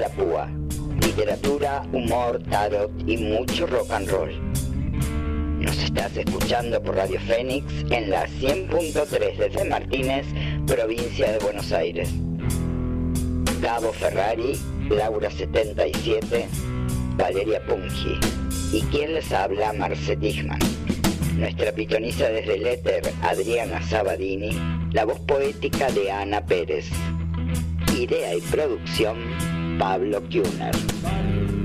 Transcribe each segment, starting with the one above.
Bardo Rock, de la pluma a la púa. Literatura, humor, tarot y mucho rock and roll. Nos estás escuchando por Radio Fénix en la 100.3 de San Martínez, provincia de Buenos Aires. Gabo Ferrari, Laura 77, Valeria Pungi. Y quien les habla, Marce Dichman. Nuestra pitoniza desde el éter, Adriana Sabadini. La voz poética de Ana Pérez. Idea y producción, Pablo Kuhner.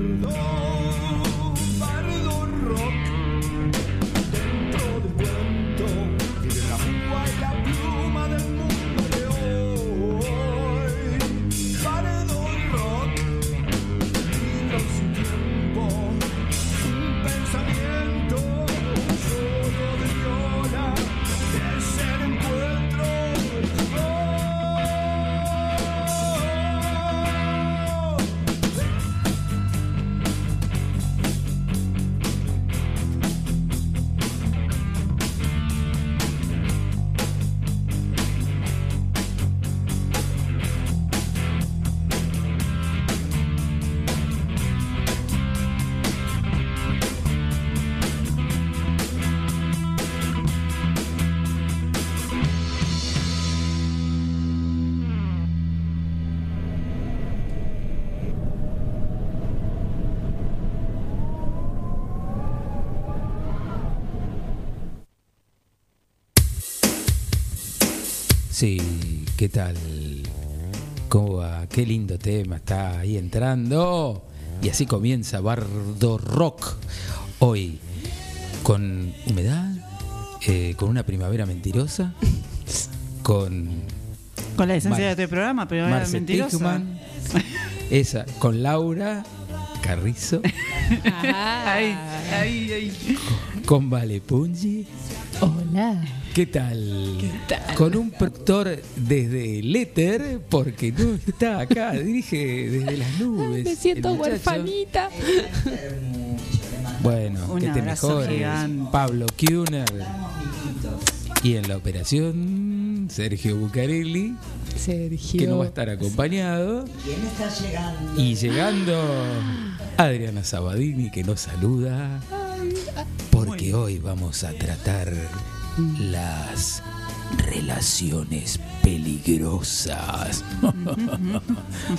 Sí, ¿qué tal? ¿Cómo va? Qué lindo tema está ahí entrando. Y así comienza Bardo Rock. Hoy con humedad, eh, con una primavera mentirosa, con Con la esencia Mar- de este programa, pero Marce mentirosa. Tichman, esa, con Laura Carrizo, ahí. con Vale Pungi. Hola. ¿Qué tal? Con un productor desde el éter, porque no está acá, dirige desde las nubes. Me siento huerfanita. Bueno, Un que te mejores. gigante. Pablo Kuhner. Y en la operación, Sergio Bucarelli, Sergio. que no va a estar acompañado. Y llegando, Adriana Sabadini, que nos saluda. Porque hoy vamos a tratar las relaciones peligrosas.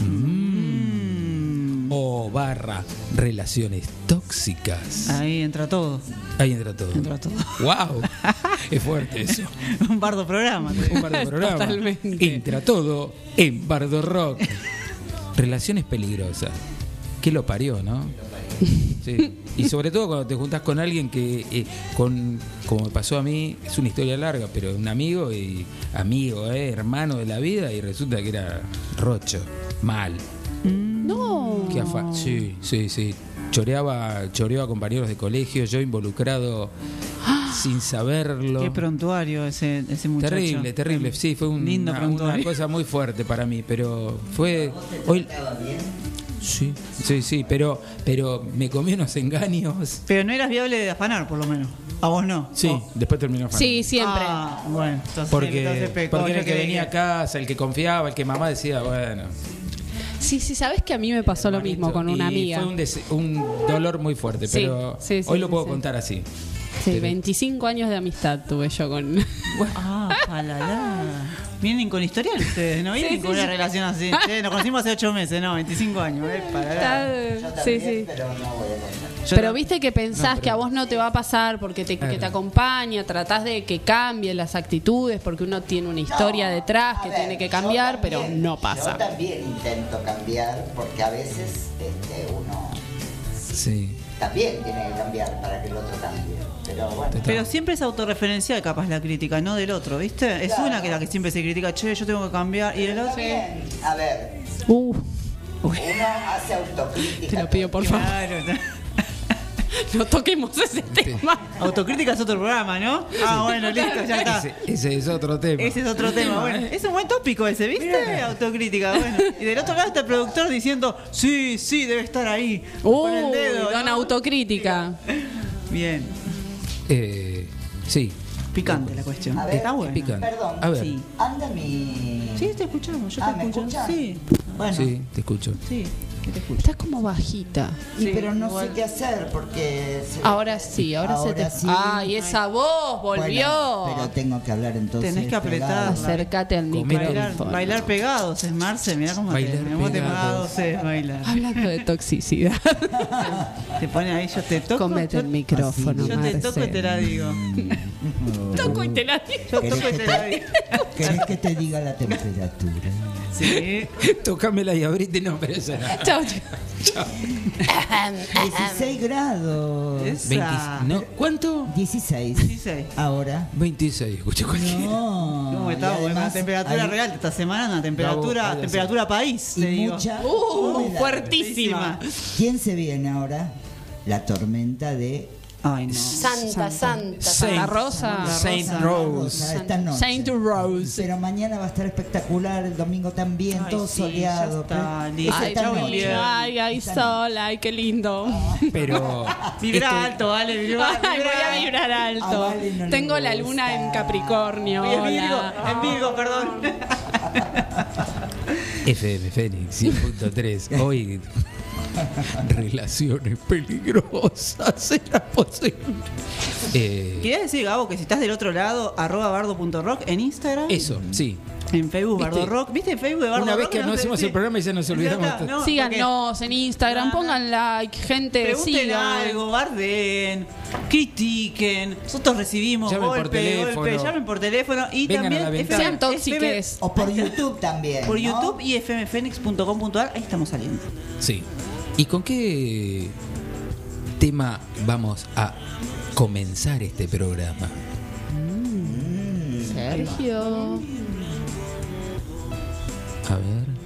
Mm. O barra relaciones tóxicas. Ahí entra todo. Ahí entra todo. Entra todo. ¡Wow! Es fuerte eso. Un bardo programa. Un bardo programa. Totalmente. Entra todo en Bardo Rock. Relaciones peligrosas. ¿Qué lo parió, no? Sí. Y sobre todo cuando te juntas con alguien que, eh, con, como me pasó a mí, es una historia larga, pero un amigo y amigo, eh, hermano de la vida, y resulta que era rocho, mal. No. Que afa- sí, sí, sí. Choreaba, choreaba a compañeros de colegio, yo involucrado sin saberlo. Qué prontuario ese, ese muchacho. Terrible, terrible. Sí, fue un- Lindo una, cosa muy fuerte para mí, pero fue hoy. Sí, sí, sí, pero, pero me comí unos engaños. Pero no eras viable de afanar, por lo menos. A vos no. Sí, Vos. después terminó fan. Sí, siempre. Ah, bueno, entonces, Porque, entonces pecó, porque era el que venía a casa, el que confiaba, el que mamá decía, bueno. Sí, sí, sabes que a mí me pasó lo mismo con una Y amiga. Fue un, des- un dolor muy fuerte, Sí, pero sí, sí, hoy lo puedo sí. contar así. Sí, 25 años de amistad tuve yo con. Ah, palala. Vienen con historial ustedes, ¿no? Vienen Sí, con sí, una sí. relación así. Che, nos conocimos hace 8 meses, no, 25 años, eh, palala. sí, sí. Pero no voy a contar. Yo Pero no- viste que pensás que a vos no te va a pasar porque te, que te acompaña, tratás de que cambien las actitudes porque uno tiene una historia detrás que ver, tiene que yo cambiar, pero también- no pasa. Yo también intento cambiar porque a veces este, uno Sí. también tiene que cambiar para que el otro cambie. Pero bueno. Pero siempre es autorreferencial capaz la crítica, no del otro, ¿viste? Es Claro. una que la que siempre se critica, che, yo tengo que cambiar. Y el otro... También, a ver, Uh, uno hace autocrítica. te lo pido por favor. Claro. No toquemos ese tema. Autocrítica es otro programa, ¿no? Ah, bueno, listo, ya está. Ese, ese es otro tema. Ese es otro tema, bueno. Es un buen tópico ese, ¿viste? Autocrítica, bueno. Y del otro lado está el productor diciendo, sí, sí, debe estar ahí. Con el dedo. ¿no? autocrítica. Bien. Eh, sí. Picante la cuestión. A ver, está bueno. Picante. Perdón. A ver. Sí. Anda mi. Sí, te escuchamos, yo Ah, te ¿me escucho. Sí. Bueno. Sí, te escucho. Sí, que te escucho. Estás como bajita. Y Sí, pero no igual. sé qué hacer porque... se- Ahora sí, ahora, se te. sí. Ay, esa voz volvió. Bueno, pero tengo que hablar entonces. Tenés que apretar. pegado. Acércate al Comete Bailar, micrófono. bailar pegados es Marce, mirá cómo Bailar te, pegados. pegados es bailar. Hablando de toxicidad, Te pone ahí, yo te toco. comete yo, el micrófono, yo te toco y te la Marce. digo. Toco y te la Yo ¿Querés toco y te la digo. ¿Querés que te diga la temperatura? Sí. Tócamela y abrite, no, pero eso no. Chao, chao. 16 grados. Esa. 20 no, ¿Cuánto? 16. 16. Ahora. 26, escucha cualquiera. No. ¿Cómo y estamos? Una temperatura hay- real esta semana, una temperatura, Bravo, temperatura país, Y te digo. mucha Uh, fuertísima. ¿Quién se viene ahora? La tormenta de Ay, no. Santa Santa, Santa. Santa Rosa. Saint Santa Rose. Esta noche. Saint Rose. Pero mañana va a estar espectacular, el domingo también, Ay, todo sí, soleado. ya está, pero- Ay, invierno. ay, ay, sol, ay, qué lindo. Pero. Vibra este- alto, vale, vibra, Ay, voy a vibrar A alto. Vale no le Tengo la luna en Capricornio. En Virgo, hola. en Virgo, perdón. FM Fénix 100.3. Hoy. Relaciones peligrosas. ¿Será posible? Eh, Quería decir, Gabo, que si estás del otro lado, arroba bardo.rock en Instagram. eso, sí. En Facebook, ¿Viste? Bardo Rock. ¿Viste en Facebook de Bardo Una vez Rock? que no hacemos el programa y ya nos olvidamos no, Síganos en Instagram, pongan like, gente, Pregunten sigan. algo, barden, critiquen. Nosotros recibimos Llamen por teléfono. golpe, llamen por teléfono y Vengan también ventana. Sean tóxiques. O por YouTube también. por ¿no? YouTube y fmfenix.com.ar, ahí estamos saliendo. Sí. ¿Y con qué tema vamos a comenzar este programa? Sergio. A ver.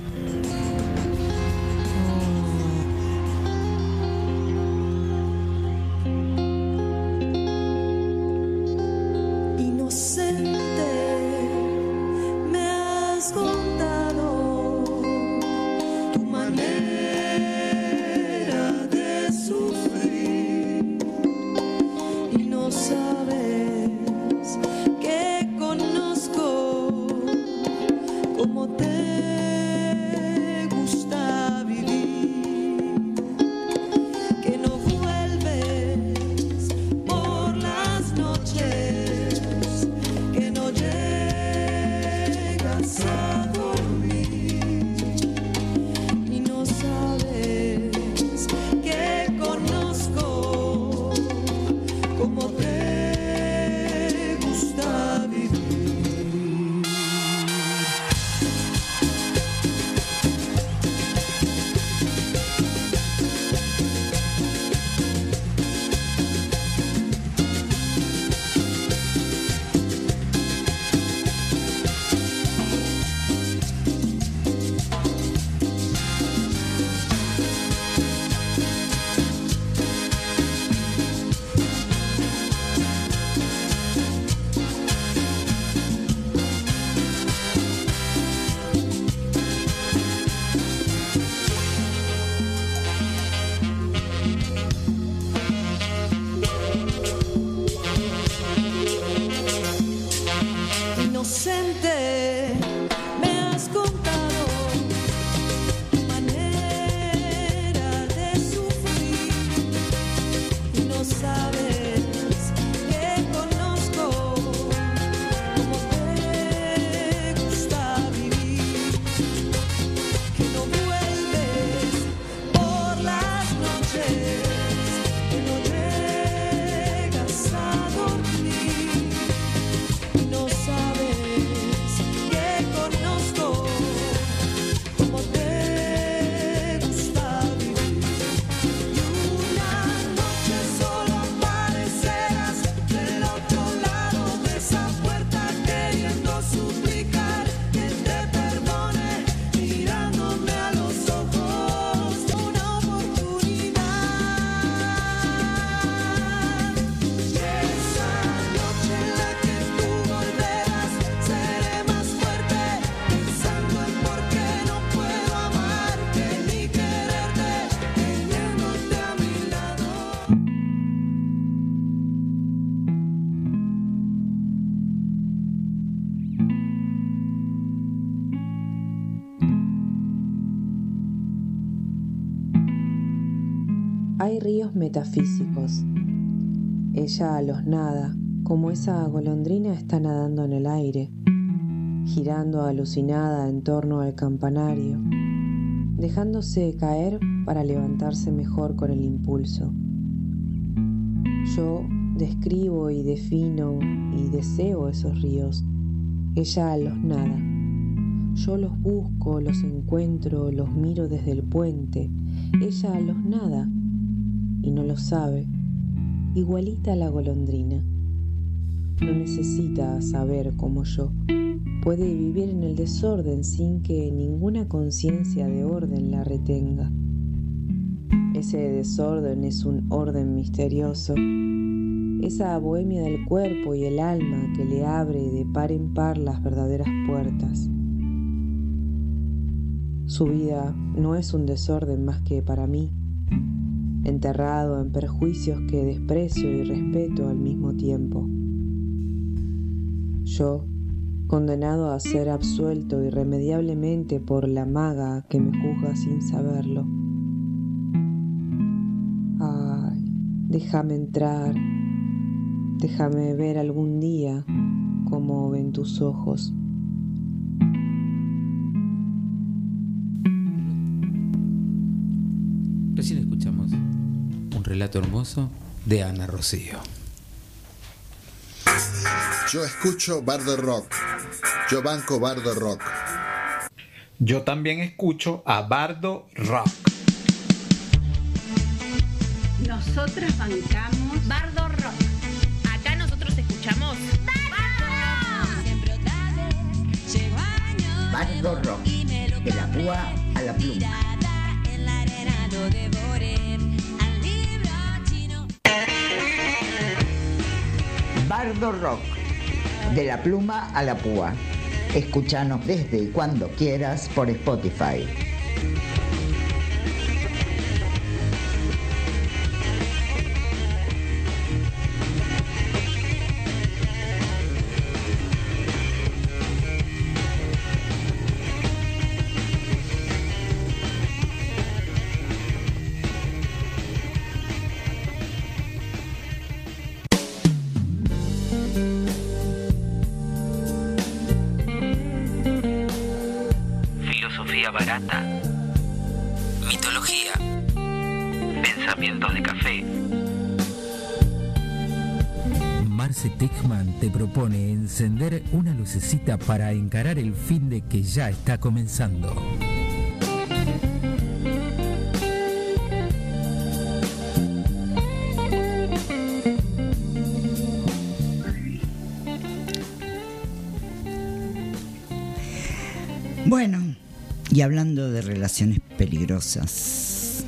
Metafísicos. Ella a los nada, como esa golondrina está nadando en el aire, girando alucinada en torno al campanario, dejándose caer para levantarse mejor con el impulso. Yo describo y defino y deseo esos ríos, ella a los nada. Yo los busco, los encuentro, los miro desde el puente, ella a los nada, lo sabe, igualita a la golondrina. No necesita saber como yo, puede vivir en el desorden sin que ninguna conciencia de orden la retenga. Ese desorden es un orden misterioso, esa bohemia del cuerpo y el alma que le abre de par en par las verdaderas puertas. Su vida no es un desorden más que para mí, enterrado en perjuicios que desprecio y respeto al mismo tiempo. Yo, condenado a ser absuelto irremediablemente por la maga que me juzga sin saberlo. Ay, déjame entrar, déjame ver algún día cómo ven tus ojos. Relato hermoso de Ana Rocío. Yo escucho Bardo Rock. Yo banco Bardo Rock. Yo también escucho a Bardo Rock. Nosotras bancamos Bardo Rock. Acá nosotros escuchamos Bardo Rock. De la púa a la pluma. Bardo Rock. De la pluma a la púa. Escúchanos desde y cuando quieras por Spotify. Encender una lucecita para encarar el fin de que ya está comenzando. Bueno, y hablando de relaciones peligrosas,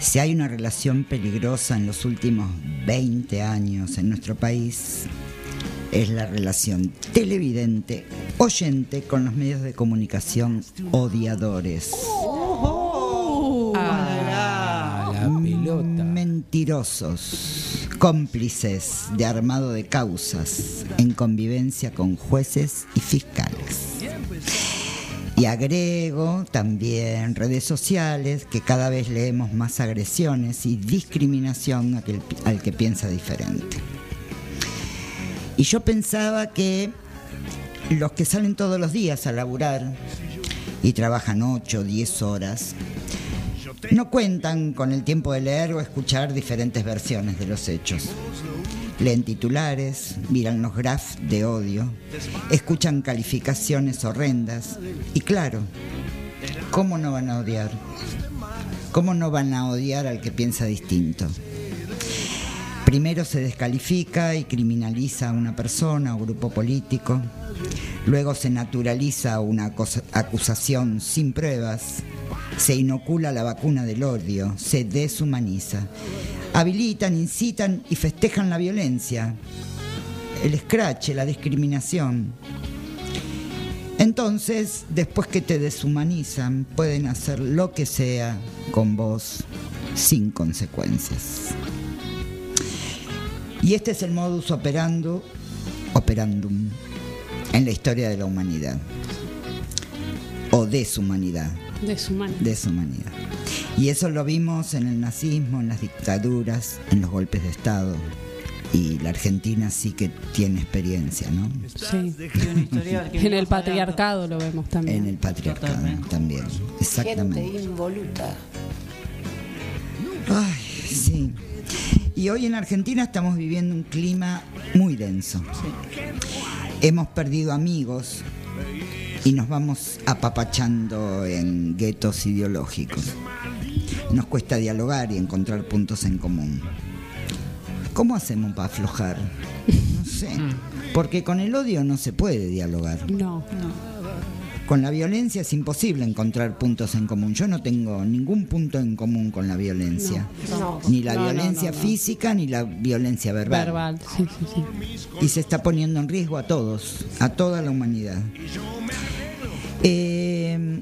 si hay una relación peligrosa en los últimos 20 años en nuestro país, es la relación televidente-oyente con los medios de comunicación odiadores. Ah, la pelota. Mentirosos, cómplices de armado de causas en convivencia con jueces y fiscales. Y agrego también redes sociales que cada vez leemos más agresiones y discriminación que- al que piensa diferente. Y yo pensaba que los que salen todos los días a laburar y trabajan 8 o 10 horas, no cuentan con el tiempo de leer o escuchar diferentes versiones de los hechos. Leen titulares, miran los graphs de odio, escuchan calificaciones horrendas y claro, ¿cómo no van a odiar? ¿Cómo no van a odiar al que piensa distinto? Primero se descalifica y criminaliza a una persona o grupo político, luego se naturaliza una acusación sin pruebas, se inocula la vacuna del odio, se deshumaniza, habilitan, incitan y festejan la violencia, el escrache, la discriminación. Entonces, después que te deshumanizan, pueden hacer lo que sea con vos sin consecuencias. Y este es el modus operando, operandum en la historia de la humanidad. O deshumanidad. Deshumano. Deshumanidad. Y eso lo vimos en el nazismo, en las dictaduras, en los golpes de Estado. Y la Argentina sí que tiene experiencia, ¿no? Sí. En el patriarcado lo vemos también. En el patriarcado también. Exactamente. Gente involuta. Ay, sí. Y hoy en Argentina estamos viviendo un clima muy denso. Hemos perdido amigos y nos vamos apapachando en guetos ideológicos. Nos cuesta dialogar y encontrar puntos en común. ¿Cómo hacemos para aflojar? No sé. Porque con el odio no se puede dialogar. No. Con la violencia es imposible encontrar puntos en común. Yo no tengo ningún punto en común con la violencia. No. Ni la No, violencia no, no. física ni la violencia verbal. Verbal, sí, sí, sí. Y se está poniendo en riesgo a todos, a toda la humanidad. Eh,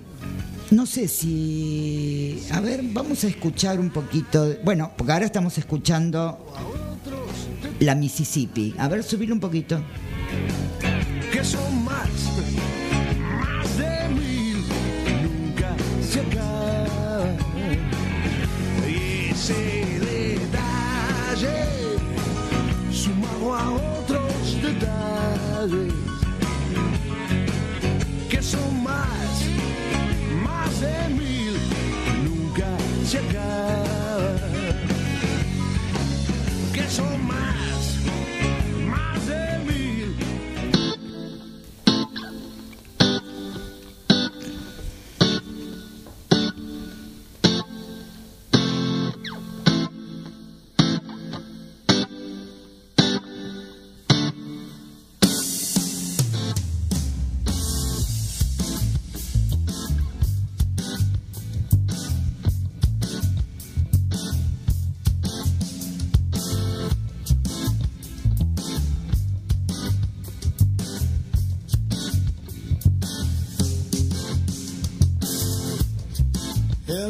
no sé si... A ver, vamos a escuchar un poquito... Bueno, porque ahora estamos escuchando la Mississippi. A ver, subir un poquito. que son más, más Ese detalle, sumado a otros detalles, que son más, más de mil, nunca se acaba. Que son más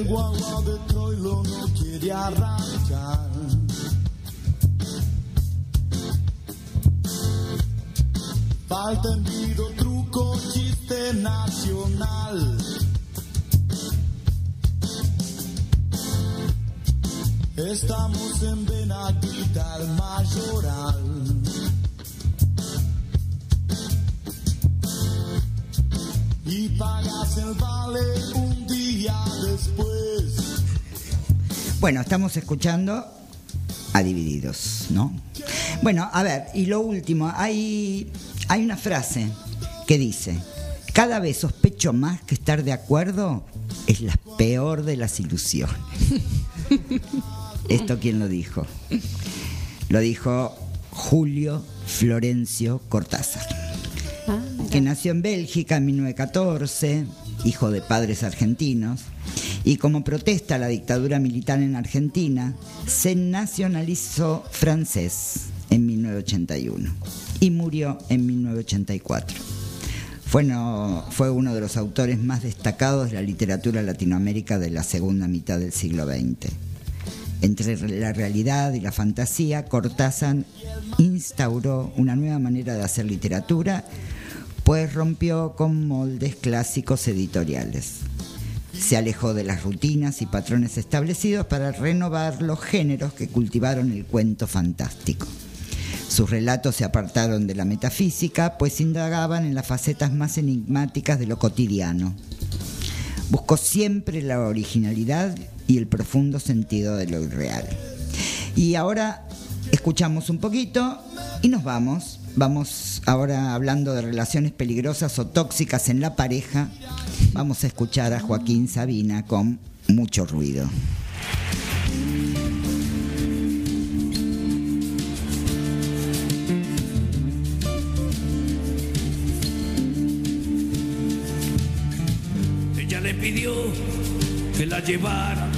guagua de Troilo no quiere arrancar. Falta envido, truco, chiste nacional. Estamos en Benaguita, el mayoral. Y pagas el vale un día después. Bueno, estamos escuchando a Divididos, ¿no? Bueno, a ver, y lo último, hay, hay una frase que dice, cada vez sospecho más que estar de acuerdo es la peor de las ilusiones. ¿Esto quién lo dijo? Lo dijo Julio Florencio Cortázar que nació en Bélgica en 1914, hijo de padres argentinos, y como protesta a la dictadura militar en Argentina, se nacionalizó francés en 1981 y murió en 1984. Fue, fue uno de los autores más destacados de la literatura latinoamérica de la segunda mitad del siglo XX. Entre la realidad y la fantasía, Cortázar instauró una nueva manera de hacer literatura, pues rompió con moldes clásicos editoriales. Se alejó de las rutinas y patrones establecidos para renovar los géneros que cultivaron el cuento fantástico. Sus relatos se apartaron de la metafísica, pues indagaban en las facetas más enigmáticas de lo cotidiano. Buscó siempre la originalidad y el profundo sentido de lo irreal. Y ahora escuchamos un poquito y nos vamos. Vamos ahora hablando de relaciones peligrosas o tóxicas en la pareja. Vamos a escuchar a Joaquín Sabina con mucho ruido. Ella le pidió que la llevara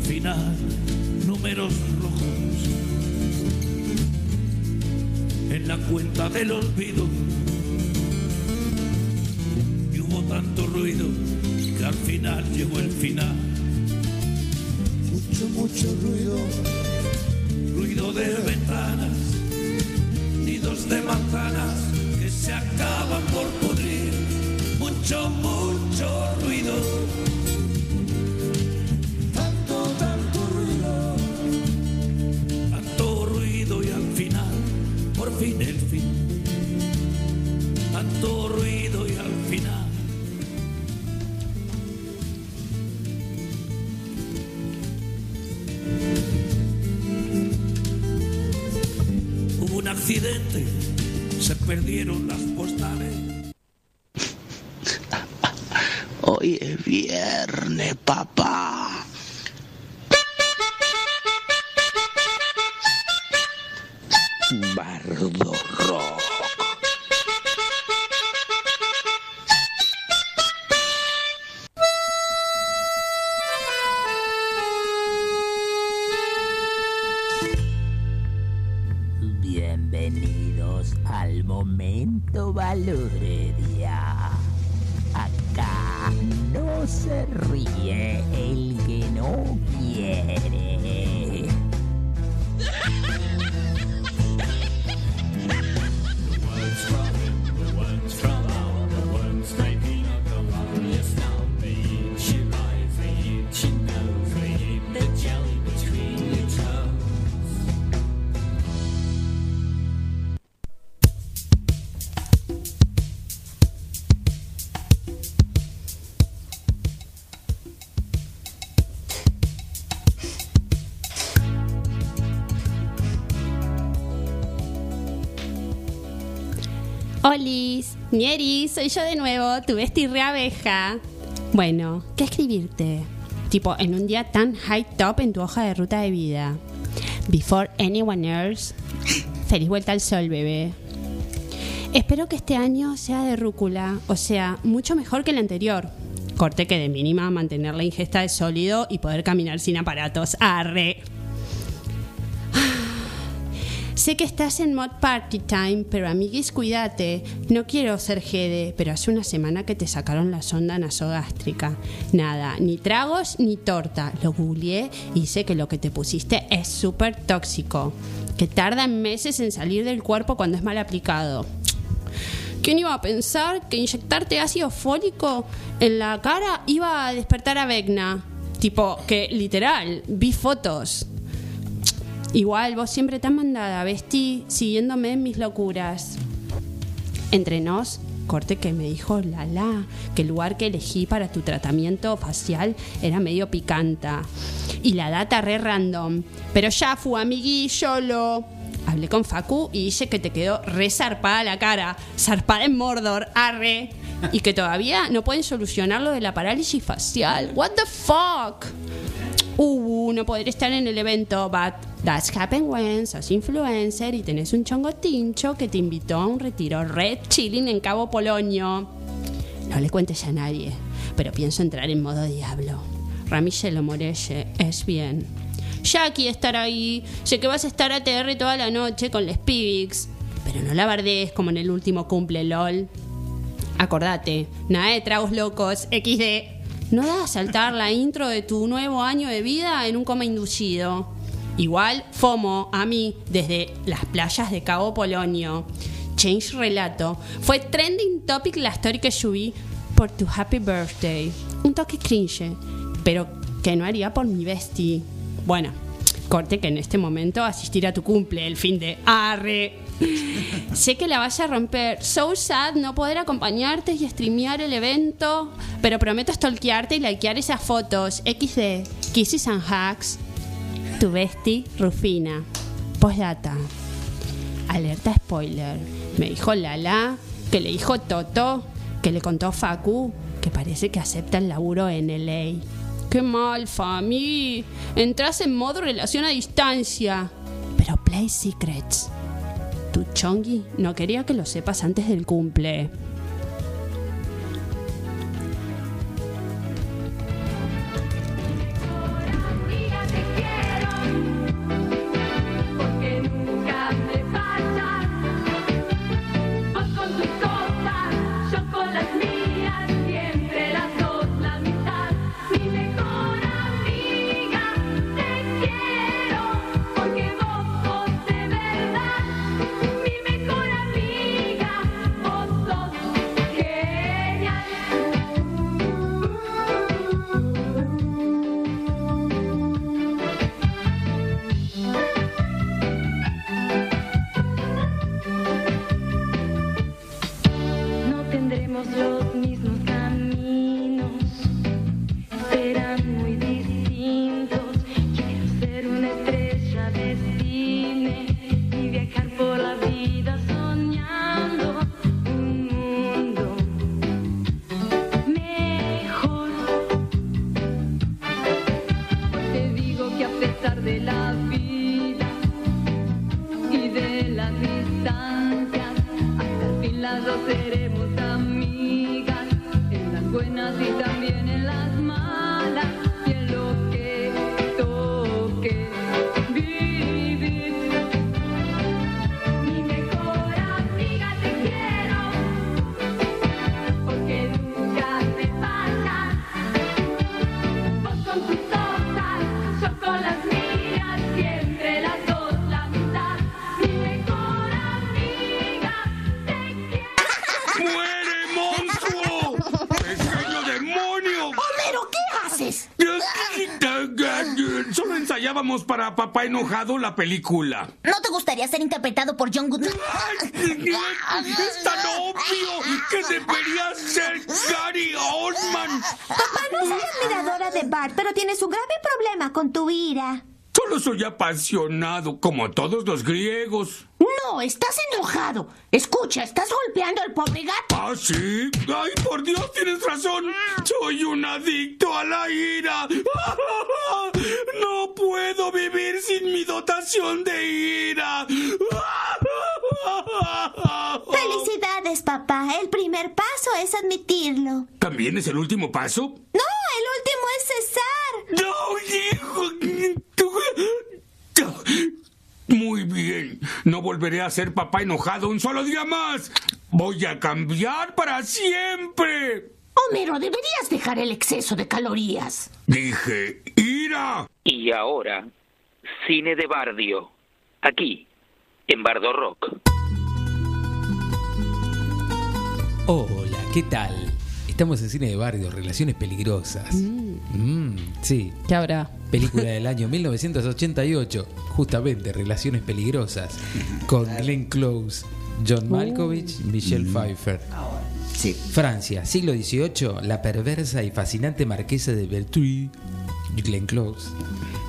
Final números rojos en la cuenta del olvido. Y hubo tanto ruido que al final llegó el final. Mucho, mucho ruido. Ruido de ventanas, nidos de manzanas que se acaban por pudrir. Mucho, mucho ruido. Perdieron Olis, Nieri, soy yo de nuevo, tu bestia abeja. Bueno, ¿qué escribirte? Tipo, en un día tan high top en tu hoja de ruta de vida. Before anyone else. Feliz vuelta al sol, bebé. Espero que este año sea de rúcula, o sea, mucho mejor que el anterior. Corte que de mínima mantener la ingesta de sólido y poder caminar sin aparatos. Arre. Sé que estás en mod party time, pero amiguis, cuídate. No quiero ser jede, pero hace una semana que te sacaron la sonda nasogástrica. Nada, ni tragos ni torta. Lo googleé y sé que lo que te pusiste es súper tóxico. Que tarda meses en salir del cuerpo cuando es mal aplicado. ¿Quién iba a pensar que inyectarte ácido fólico en la cara iba a despertar a Vecna? Tipo, que literal, vi fotos. Igual, vos siempre tan mandada, vestí siguiéndome en mis locuras. Entre nos, corte que me dijo Lala que el lugar que elegí para tu tratamiento facial era medio picanta. Y la data re random. Pero ya fue amigui, lo Hablé con Facu y dice que te quedó re zarpada la cara. Zarpada en Mordor, arre. Y que todavía no pueden solucionar lo de la parálisis facial. What the fuck? Uh, no poder estar en el evento, but that's happen when sos influencer y tenés un chongo tincho que te invitó a un retiro red chilling en Cabo Polonio. No le cuentes a nadie, pero pienso entrar en modo diablo. Ramillelo Morelle, es bien. Jackie estar ahí, sé que vas a estar ATR toda la noche con les Pibix, pero no la bardees como en el último cumple LOL. Acordate, nada de tragos locos, XD. No da a saltar la intro de tu nuevo año de vida en un coma inducido. Igual, FOMO, a mí, desde las playas de Cabo Polonio. Change relato. Fue trending topic la story que subí por tu happy birthday. Un toque cringe, pero que no haría por mi bestie. Bueno, corte que en este momento asistir a tu cumple, el fin de arre. sé que la vas a romper. So sad no poder acompañarte y streamear el evento, pero prometo stalkearte y likear esas fotos. XD, Kisses and Hacks. Tu bestie, Rufina. Postdata. Alerta spoiler. Me dijo Lala, que le dijo Toto, que le contó Facu, que parece que acepta el laburo en LA. Qué mal, Fami. Entras en modo relación a distancia. Pero play secrets. Tu chongi no quería que lo sepas antes del cumple. Para Papá Enojado la película. ¿No te gustaría ser interpretado por John Goodman? Es tan obvio que debería ser Gary Oldman. Papá, no soy admiradora de Bart, pero tienes un grave problema con tu ira. Solo soy apasionado, como todos los griegos. No, estás enojado. Escucha, estás golpeando al pobre gato. ¿Ah, sí? Ay, por Dios, tienes razón. Soy un adicto a la ira. No puedo vivir sin mi dotación de ira. Felicidades, papá. El primer paso es admitirlo. ¿También es el último paso? No, el último es cesar. No, hijo. Muy bien. No volveré a ser papá enojado un solo día más. Voy a cambiar para siempre. Homero, deberías dejar el exceso de calorías. Dije, ira. Y ahora, cine de Bardio. Aquí, en Bardo Rock. Hola, ¿qué tal? Estamos en Cine de Barrio, Relaciones Peligrosas. Mm, sí. ¿Qué habrá? Película del año 1988, justamente Relaciones Peligrosas, con Glenn Close, John Malkovich, Michelle Pfeiffer. Sí. Francia, siglo XVIII, la perversa y fascinante marquesa de Bertruy, Glenn Close,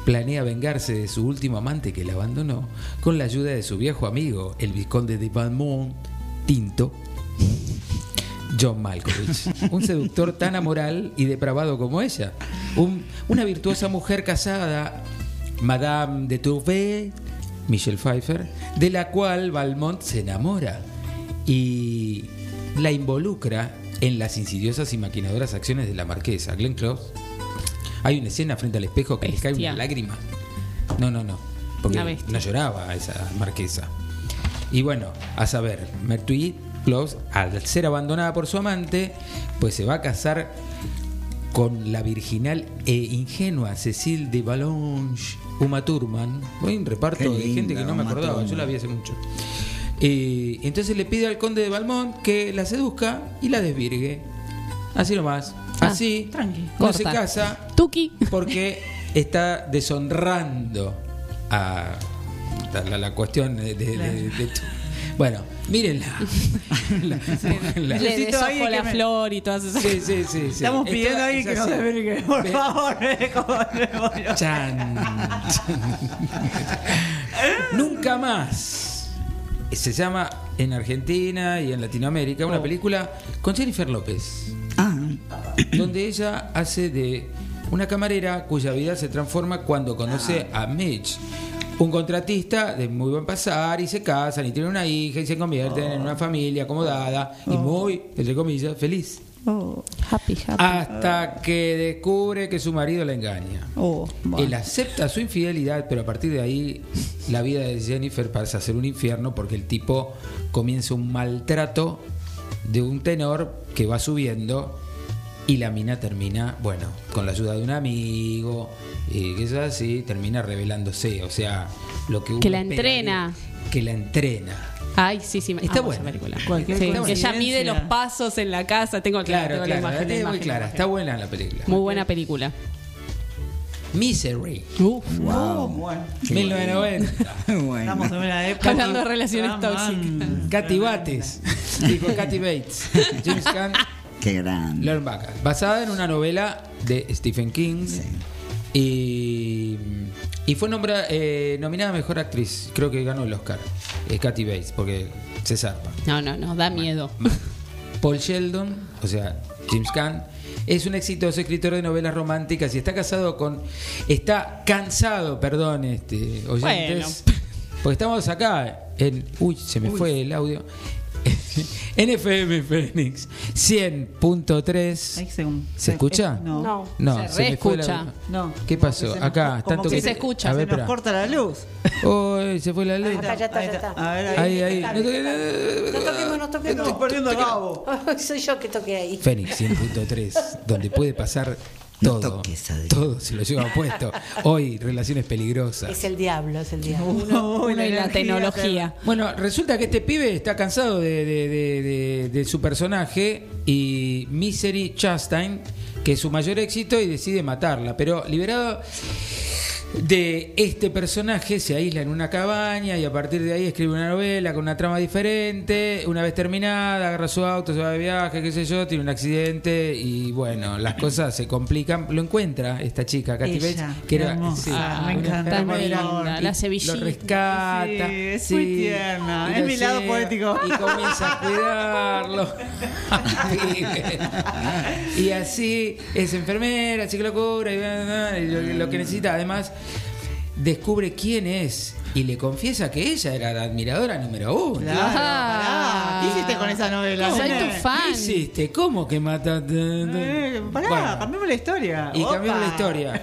planea vengarse de su último amante que la abandonó con la ayuda de su viejo amigo, el vizconde de Valmont, Tinto, John Malkovich, un seductor tan amoral y depravado como ella, Un- una virtuosa mujer casada, Madame de Tourvé, Michelle Pfeiffer, de la cual Valmont se enamora y la involucra en las insidiosas y maquinadoras acciones de la marquesa, Glenn Close. Hay una escena frente al espejo que le cae una lágrima. No, no, no, porque no lloraba esa marquesa. Y bueno, a saber, Mertuy Al ser abandonada por su amante, pues se va a casar con la virginal e ingenua Cecile de Valonge, Uma Thurman. Hay un reparto Qué de gente que no me Uma acordaba, yo la vi hace mucho. Eh, entonces le pide al conde de Valmont que la seduzca y la desvirgue. Así nomás. Ah, Así tranqui. no se casa Tuki. porque está deshonrando a la, la cuestión de, de- de- bueno mírenla La- la- Le Necesito deshojo alguien que la me- flor y todas esas sí, sí, sí, sí. Estamos Esto pidiendo ahí que nos así. desvirgue, por Ve- favor. eh, demonio. Chan. Nunca más. Se llama en Argentina y en Latinoamérica una película con Jennifer López, Ah, donde ella hace de una camarera cuya vida se transforma cuando conoce a Mitch, un contratista de muy buen pasar y se casan y tienen una hija y se convierten en una familia acomodada y muy, entre comillas, feliz. Oh, Happy, happy. Hasta que descubre que su marido la engaña. oh, bueno. Él acepta su infidelidad, pero a partir de ahí la vida de Jennifer pasa a ser un infierno porque el tipo comienza un maltrato de un tenor que va subiendo y la mina termina, bueno, con la ayuda de un amigo, y que es así, termina revelándose, o sea, lo que uno Que la entrena. Que la entrena. Ay, sí, sí. Está buena. esa película. Sí, que ella mide los pasos en la casa. Tengo claro, Claro, tengo claro, la imagen. la muy imagen, clara, la está buena la película. Muy buena película. Misery, Oh, bueno. 1990. Estamos bueno. en una época. Hablando de relaciones tóxicas. Katy Bates, dijo Katy Bates, James Caan, Qué grande. Lauren Bacall, basada en una novela de Stephen King y, y fue nombra- eh, nominada a mejor actriz, creo que ganó el Oscar, eh, Katy Bates, porque se zarpa. No, no, no, da miedo. Paul Sheldon, o sea, James Caan, es un exitoso escritor de novelas románticas y está casado con. Está cansado, perdón, este, oyentes. Porque estamos acá en. Uy, se me fue el audio. NFM Phoenix 100.3. Ahí se, ¿Se escucha? No. No. No, Se reescucha. audio. No. ¿Qué pasó? Se nos- Acá, como tanto que que. se escucha, A ver, Se nos corta la luz. Uy, se fue la luz. Ahí ya está, ahí ya está. A ver, ahí. Ahí, No No toquemos, no toquemos. Estoy perdiendo el. Soy yo que toqué ahí. Fénix 100.3, donde puede pasar No todo. toques, todo se lo lleva puesto. Hoy, relaciones peligrosas. Es el diablo, es el diablo. Uno y la tecnología. Bueno, resulta que este pibe está cansado de, de- de- de- de su personaje y Misery Chastain, que es su mayor éxito, y decide matarla. Pero liberado, de este personaje se aísla en una cabaña y a partir de ahí escribe una novela con una trama diferente. Una vez terminada, agarra su auto, se va de viaje, qué sé yo, tiene un accidente y bueno, las cosas se complican. Lo encuentra esta chica, Katy Ella, Bates, que era hermosa. sí, Ah, me encanta. linda, la sevillita. Lo rescata. Sí, es sí, muy tierna. y Es lo mi lado poético. Y comienza a cuidarlo. y así es enfermera, y, bla, bla, bla, y lo, lo que necesita. Además, descubre quién es y le confiesa que ella era la admiradora número uno. Claro, pará. ¿Qué hiciste con esa novela? Soy nene? tu fan. ¿Qué hiciste? ¿Cómo que mataste? Eh, pará, Bueno. cambiemos la historia. Y Opa. cambiamos la historia.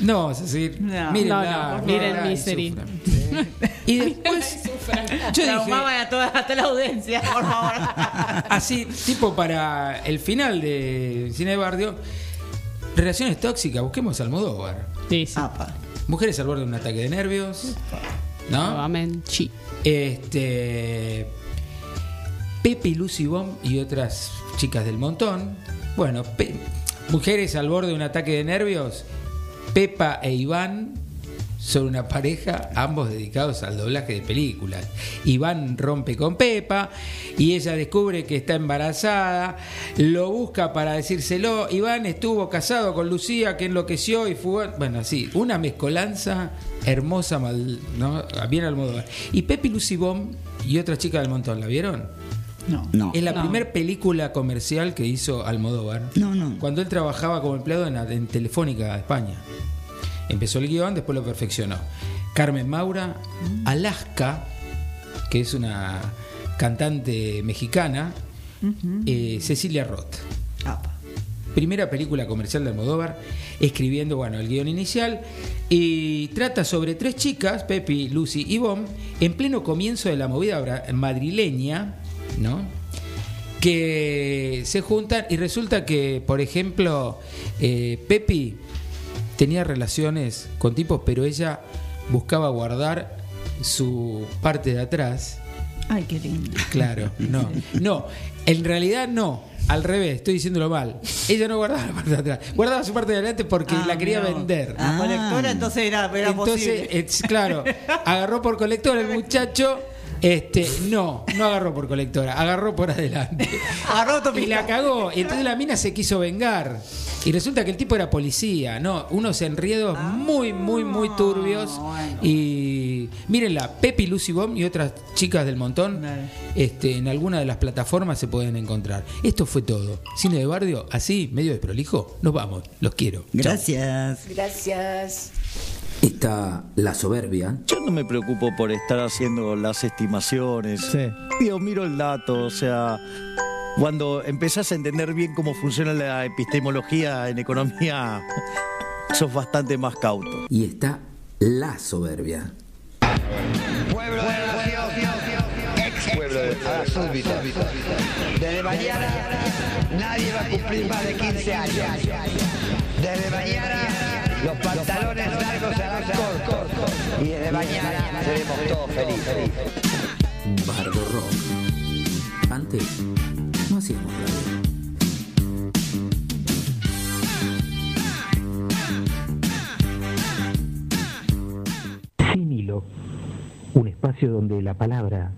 No, vamos a seguir. No. Mírenla, No, no, mírenla miren y Misery. sufran. Y después, yo dije, a toda, a toda la audiencia, por favor. así, tipo para el final de Cine de Barrio, relaciones tóxicas, busquemos a Almodóvar. Sí, sí. Apa. Mujeres al borde de un ataque de nervios. ¿No? Nuevamente, sí. Este. Pepe y Lucy Bomb y otras chicas del montón. Bueno, Pe- mujeres al borde de un ataque de nervios. Pepa e Iván son una pareja, ambos dedicados al doblaje de películas. Iván rompe con Pepa y ella descubre que está embarazada, lo busca para decírselo. Iván estuvo casado con Lucía, que enloqueció y fue. Bueno, sí, una mezcolanza hermosa, mal, ¿no? bien al modo. Y Pepe y Lucy Bomb y otra chica del montón, ¿la vieron? No. No. Es la No. primera película comercial que hizo Almodóvar. No, no. Cuando él trabajaba como empleado en, en Telefónica de España. Empezó el guion, después lo perfeccionó. Carmen Maura, Alaska, que es una cantante mexicana, eh, Cecilia Roth. Apa. Primera película comercial de Almodóvar, escribiendo bueno, el guion inicial y trata sobre tres chicas, Pepi, Lucy y Bom, en pleno comienzo de la movida madrileña, ¿no? que se juntan y resulta que, por ejemplo, eh, Pepi tenía relaciones con tipos, pero ella buscaba guardar su parte de atrás. Ay, qué lindo. Claro, no. No, en realidad no. Al revés, estoy diciéndolo mal. Ella no guardaba la parte de atrás. Guardaba su parte de adelante porque Ah, la quería vender. La colectora, entonces era, era Entonces, posible. es- claro, agarró por colectora el muchacho. Este, no, no agarró por colectora, agarró por adelante. Agarró Y la cagó. Y entonces la mina se quiso vengar. Y resulta que el tipo era policía, ¿no? Unos enriedos muy, muy, muy turbios. Y mírenla, Pepi, Lucy Bomb y otras chicas del montón, este, en alguna de las plataformas se pueden encontrar. Esto fue todo. Cine de Bardio, así, medio desprolijo. Nos vamos, los quiero. Gracias. Gracias. Está la soberbia. Yo no me preocupo por estar haciendo las estimaciones. Digo, miro el dato, o sea, cuando empezás a entender bien cómo funciona la epistemología en economía, sos bastante más cauto. Y está la soberbia. Pueblo de la ex pueblo de la súbita. Desde mañana nadie va a cumplir más de 15 años. Desde mañana los pantalones largos. Y desde mañana seremos todos felices. Bardo Rock. Antes no hacíamos radio. Sin. Un espacio donde la palabra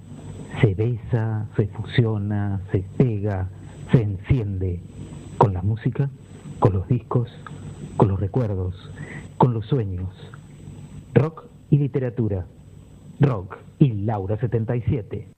se besa, se fusiona, se pega, se enciende con la música, con los discos, con los recuerdos, con los sueños. Rock y literatura. Rock y Laura 77.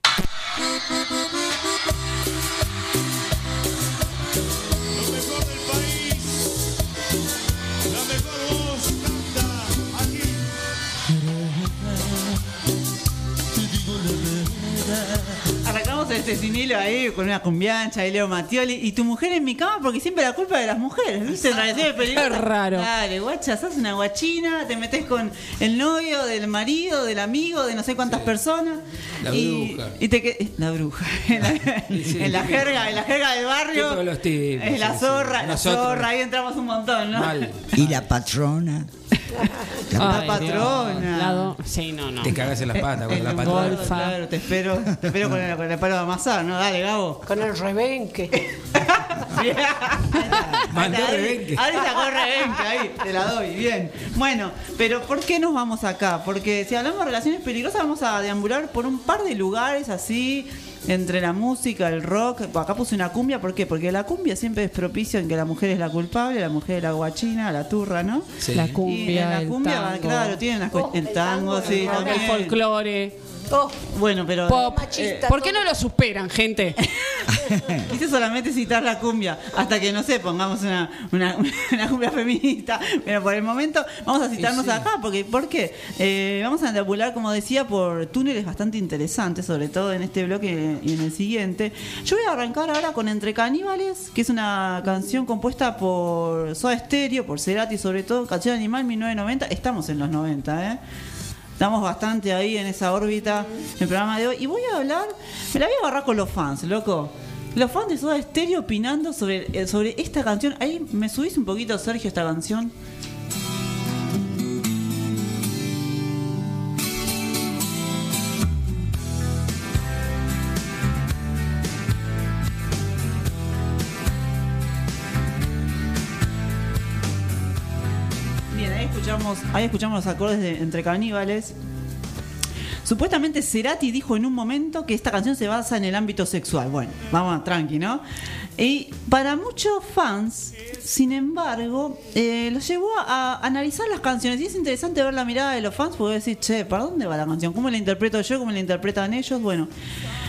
Este sinilo ahí con una cumbiancha de Leo Mattioli y tu mujer en mi cama porque siempre la culpa es de las mujeres, ¿viste? Qué raro. Dale, guacha, sos una guachina, te metes con el novio, del marido, del amigo, de no sé cuántas personas. La y, bruja. Y te que- la bruja. En la, en la jerga, en la jerga del barrio. Los tipos, es la sí, sí. zorra, la zorra, ahí entramos un montón, ¿no? Mal. Y la patrona. La Ay, patrona. Dios. Lado- Sí, no, no. Te cagas en las patas con la patrona. Golfa. Claro, te espero, te espero con el, con el palo de amasar, ¿no? Dale, Gabo. Con el rebenque. Bien. Mandó Ahí- rebenque. Ahora sacó rebenque, ahí, te la doy, bien. Bueno, pero ¿por qué nos vamos acá? Porque si hablamos de relaciones peligrosas, vamos a deambular por un par de lugares así, entre la música, el rock. Acá puse una cumbia, ¿por qué? Porque la cumbia siempre es propicio en que la mujer es la culpable, la mujer es la guachina, la turra, ¿no? Sí. La Y en cumbia, la el cumbia, tango. claro, tienen las cu- el tango, sí, el también. folclore. Oh, Bueno, pero Pop. machista. ¿Por qué no lo superan, gente? Quise solamente citar la cumbia, hasta que no sé, pongamos una, una, una cumbia feminista. Pero por el momento vamos a citarnos sí. acá, porque ¿por qué? Eh, vamos a deambular, como decía, por túneles bastante interesantes, sobre todo en este bloque y en el siguiente. Yo voy a arrancar ahora con Entre Caníbales, que es una canción compuesta por Soda Stereo, por Cerati, sobre todo, canción animal 1990. Estamos en los 90, ¿eh? Estamos bastante ahí en esa órbita en el programa de hoy. Y voy a hablar, me la voy a agarrar con los fans, loco. Los fans de Soda Stereo opinando sobre, eh, sobre esta canción. Ahí me subís un poquito, Sergio, esta canción. Ahí escuchamos los acordes de Entre Caníbales. Supuestamente Cerati dijo en un momento que esta canción se basa en el ámbito sexual. Bueno, vamos tranqui, ¿no? Y para muchos fans, sin embargo, eh, los llevó a analizar las canciones. Y es interesante ver la mirada de los fans porque decir, che, ¿para dónde va la canción? ¿Cómo la interpreto yo? ¿Cómo la interpretan ellos? Bueno,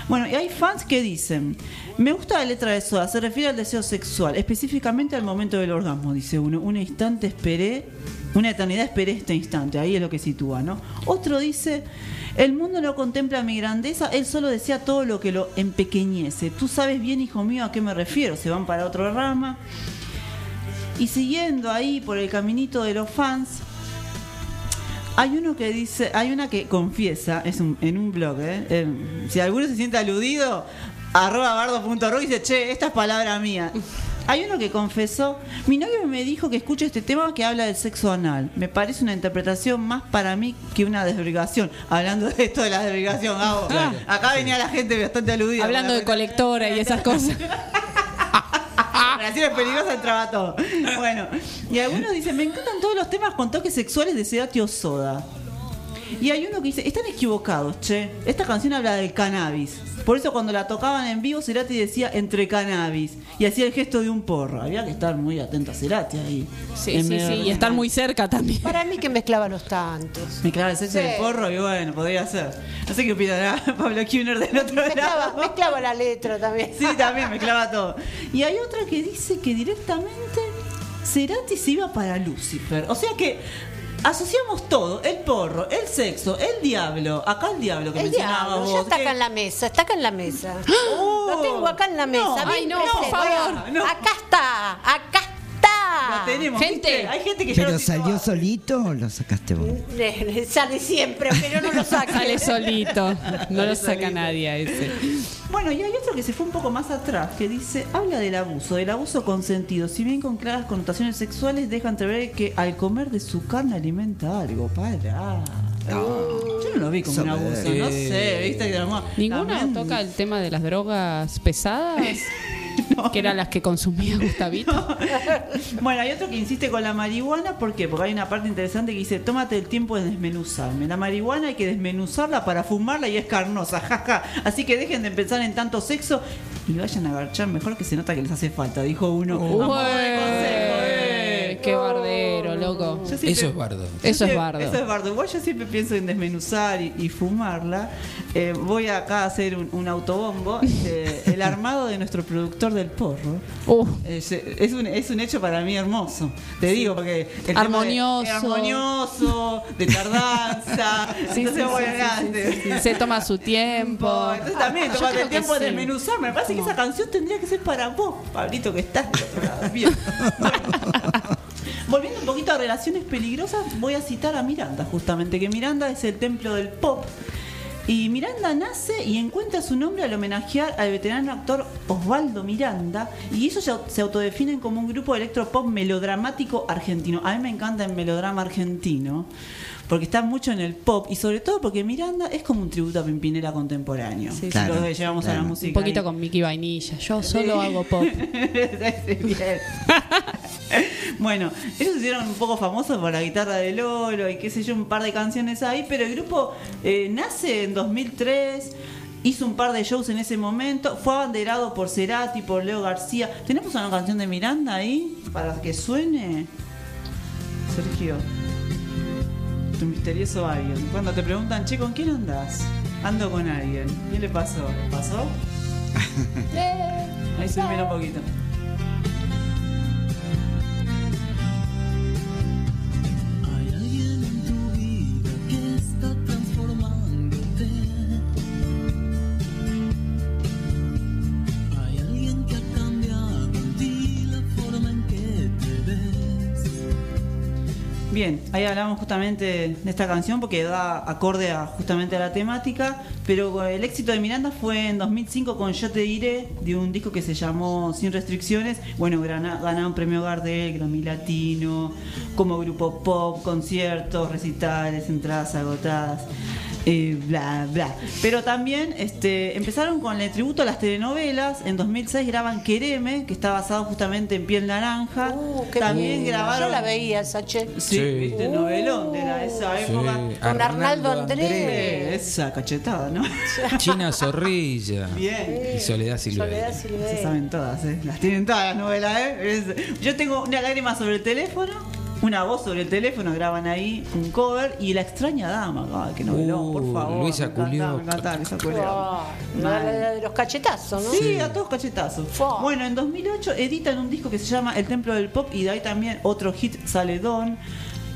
bueno, y hay fans que dicen, me gusta la letra de Soda, se refiere al deseo sexual, específicamente al momento del orgasmo, dice uno. Un instante esperé, una eternidad esperé este instante, ahí es lo que sitúa, ¿no? Otro dice, el mundo no contempla mi grandeza, él solo desea todo lo que lo empequeñece. Tú sabes bien, hijo mío, a qué me refiero, se van para otro rama. Y siguiendo ahí por el caminito de los fans, hay uno que dice, hay una que confiesa, es un- en un blog, ¿eh? Eh, si alguno se siente aludido, arroba bardo.ro y dice, che, esta es palabra mía. Hay uno que confesó, mi novio me dijo que escuche este tema que habla del sexo anal. Me parece una interpretación más para mí que una desbrigación. Hablando de esto de la desbrigación, Gabo. Acá venía la gente bastante aludida. Hablando de colectora y esas cosas. Relaciones peligrosas entraba todo. Bueno, y algunos dicen, me encantan todos los temas con toques sexuales de Cerati o Soda. Y hay uno que dice, están equivocados, che. Esta canción habla del cannabis. Por eso cuando la tocaban en vivo, Cerati decía entre cannabis. Y hacía el gesto de un porro. Había que estar muy atento a Cerati ahí. Sí, sí, sí. Y estar muy cerca también. Para mí que mezclaba los tantos. Me clava el sexo Sí. del porro y bueno, podría ser. No sé qué opinará Pablo Kuhner del otro Mezclaba, lado. mezclaba la letra también. Sí, también mezclaba todo. Y hay otra que dice que directamente Cerati se iba para Lucifer. O sea que asociamos todo, el porro, el sexo, el diablo, acá el diablo que El mencionabas diablo, vos. ya está acá en la mesa, está acá en la mesa. Oh, Lo tengo acá en la mesa. no, ay, no, por favor. No. Acá está, acá tenemos, Gente. ¿viste? Hay gente que ya ¿Pero lo salió solito o lo sacaste vos? Sale siempre, pero no lo saca. Sale solito. No lo saca nadie a ese. Bueno, y hay otro que se fue un poco más atrás, que dice, habla del abuso, del abuso consentido. Si bien con claras connotaciones sexuales, deja entrever que al comer de su carne alimenta algo. Para. Yo no lo vi como un abuso, no sé, viste ¿Ninguna toca el tema de las drogas pesadas? Que eran las que consumía Gustavito. Bueno, hay otro que insiste con la marihuana, ¿por qué? Porque hay una parte interesante que dice, tómate el tiempo de desmenuzarme. La marihuana hay que desmenuzarla para fumarla y es carnosa, jaja. Así que dejen de pensar en tanto sexo y vayan a agarchar mejor que se nota que les hace falta, dijo uno. A Qué bardero, loco. Yo siempre- Eso es bardo. Eso es siempre- bardo. Eso es bardo. Igual yo siempre pienso en desmenuzar y, y fumarla. Eh, voy acá a hacer un, un autobombo. Este, el armado de nuestro productor del porro. Uh, Es, es un, es un hecho para mí hermoso. Te digo, porque. el tema de- Armonioso. armonioso, de tardanza. Sí, entonces, sí, sí, nada, sí, te- sí, sí. Se toma su tiempo. Entonces también, Yo tomate creo el que tiempo de sí. desmenuzar. Me parece que esa canción tendría que ser para vos, Pablito, que estás del otro lado. Bien. Bueno. Volviendo un poquito a relaciones peligrosas, voy a citar a Miranda, justamente, que Miranda es el templo del pop. Y Miranda nace y encuentra su nombre al homenajear al veterano actor Osvaldo Miranda. Y ellos se au- se autodefinen como un grupo de electropop melodramático argentino. A mí me encanta el melodrama argentino. Porque está mucho en el pop y sobre todo porque Miranda es como un tributo a Pimpinela contemporáneo. Sí, Si lo llevamos a la música. Un poquito ahí. con Mickey Vainilla. Yo solo hago pop. Bien. bueno, ellos se hicieron un poco famosos por la guitarra de Lolo y qué sé yo, un par de canciones ahí, pero el grupo eh, nace en 2003. Hizo un par de shows en ese momento, fue abanderado por Cerati, por Leo García. ¿Tenemos una canción de Miranda ahí para que suene? Sergio, tu misterioso alguien. Cuando te preguntan, che, ¿con quién andas? Ando con alguien. ¿Qué le pasó? ¿Le pasó? Ahí se un poquito. Bien, ahí hablamos justamente de esta canción porque da acorde a, justamente a la temática, pero el éxito de Miranda fue en 2005 con Yo te diré, de un disco que se llamó Sin restricciones. Bueno, ganaron premio Gardel, Grammy Latino, como grupo pop, conciertos, recitales, entradas agotadas. Eh, bla bla pero también este empezaron con el tributo a las telenovelas en 2006 graban Quereme que está basado justamente en Piel Naranja Uh, qué también grabaron Yo la veía, esa che. Sí, Sí. viste, novelón de la, esa Sí, época. Con Arnaldo Andrés. Esa cachetada, ¿no? China Zorrilla. Bien. Y Soledad Silveira. Soledad Silveira. Se saben todas, ¿eh? Las tienen todas las novelas, ¿eh? Es- yo tengo una lágrima sobre el teléfono, una voz sobre el teléfono, graban ahí un cover y La extraña dama. Qué novelón, por Uh, favor. Luisa Culió. Me encanta Luisa Culió. La, Mal. la de los cachetazos, ¿no? Sí, a todos cachetazos. Bueno, en 2008 editan un disco que se llama El Templo del Pop y de ahí también otro hit sale Don.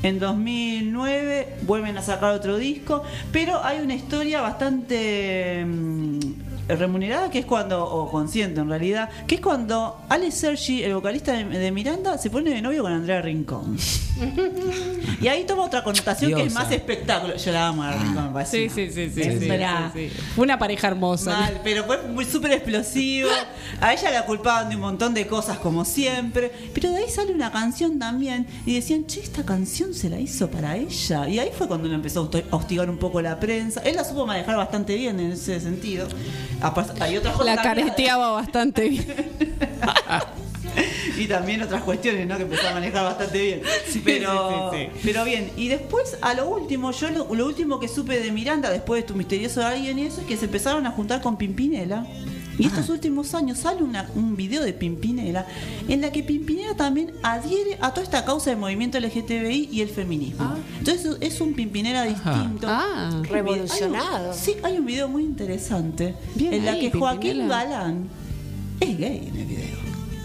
En 2009 vuelven a sacar otro disco, pero hay una historia bastante mm, remunerada que es cuando, o consciente en realidad, que es cuando Alex Sergi, el vocalista de, de Miranda, se pone de novio con Andrea Rincón. y ahí toma otra connotación que es más espectáculo. Yo la amo a Rincón, me parece Sí, sí, sí, sí. sí, sí, una pareja hermosa. Mal, pero fue muy súper explosivo. A ella la culpaban de un montón de cosas, como siempre. Pero de ahí sale una canción también. Y decían, che, esta canción se la hizo para ella. Y ahí fue cuando lo empezó a hostigar un poco la prensa. Él la supo manejar bastante bien en ese sentido. Hay otras cosas La careteaba bastante bien. y también otras cuestiones, ¿no? Que empezó a manejar bastante bien. Pero, sí, sí, pero bien. Y después, a lo último, yo lo, lo último que supe de Miranda, después de tu misterioso alguien y eso, es que se empezaron a juntar con Pimpinela. Y estos últimos años sale una- un video de Pimpinela en la que Pimpinela también adhiere a toda esta causa del movimiento LGTBI y el feminismo. Entonces es un Pimpinela distinto. Ah. Hay un- Revolucionado. sí, hay un video muy interesante Bien en la ahí, que Joaquín Pimpinela. Galán es gay en el video.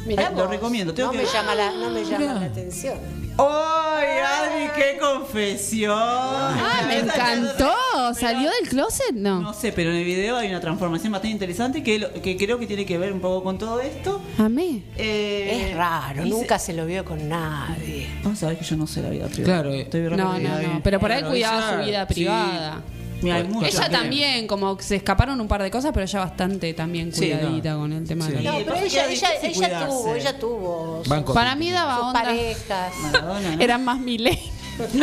Mirá Ay, lo recomiendo. Tengo no, que me llama la, no me llama Mirá. la atención. ¡Ay, Adri, qué confesión! Ah, me encantó. ¿Salió del closet? No. No sé, pero en el video hay una transformación bastante interesante que, lo- que creo que tiene que ver un poco con todo esto. Amé. Eh, Es raro, y nunca se... lo vio con nadie. Vos sabés que yo no sé la vida privada. Claro, eh. Estoy re No, no, no. Pero por ahí Claro, cuidaba ella- su vida sí. privada. Mira, hay Ella también, como que se escaparon un par de cosas, pero ella bastante también Sí, cuidadita con el tema Sí. de la No, pero ella, ella, difícil ella cuidarse. tuvo, ella tuvo sus, Banco Para mí daba sus onda. parejas. Maradona, ¿no? Eran más miley.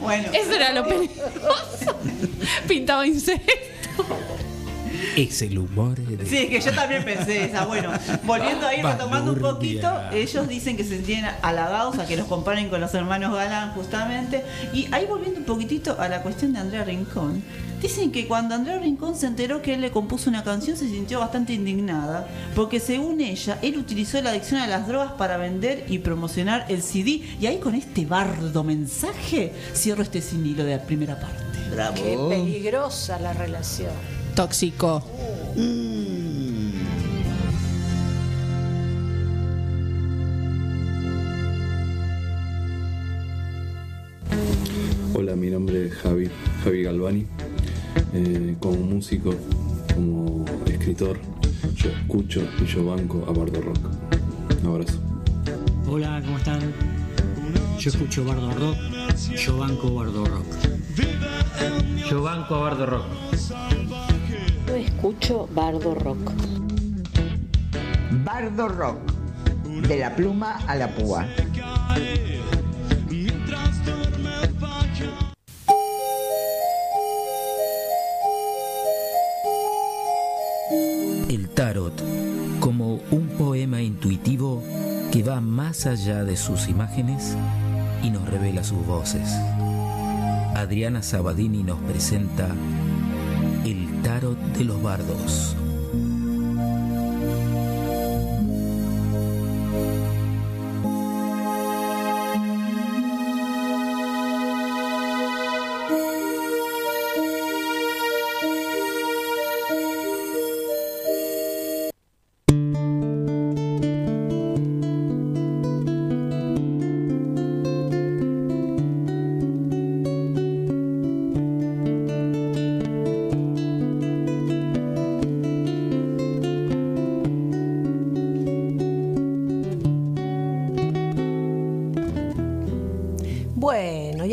Bueno, Eso era lo peligroso. Pintaba insectos. Es el humor de... Sí, es que yo también pensé esa. Bueno, volviendo ahí, retomando un poquito, ellos dicen que se sienten halagados a que los comparen con los hermanos Galán, justamente. Y ahí volviendo un poquitito a la cuestión de Andrea Rincón, dicen que cuando Andrea Rincón se enteró que él le compuso una canción, se sintió bastante indignada, porque según ella, él utilizó la adicción a las drogas para vender y promocionar el CD. Y ahí con este bardo mensaje, cierro este sin hilo de la primera parte. Bravo. Qué peligrosa la relación. Tóxico. Hola, mi nombre es Javi, Javi Galvani. Eh, como músico, como escritor, yo escucho y yo banco a Bardo Rock. Un abrazo. Hola, ¿cómo están? Yo escucho Bardo Rock, yo banco Bardo Rock. Yo banco a Bardo Rock. Escucho Bardo Rock. Bardo Rock, de la pluma a la púa. El tarot, como un poema intuitivo que va más allá de sus imágenes y nos revela sus voces. Adriana Sabadini nos presenta tarot de los bardos.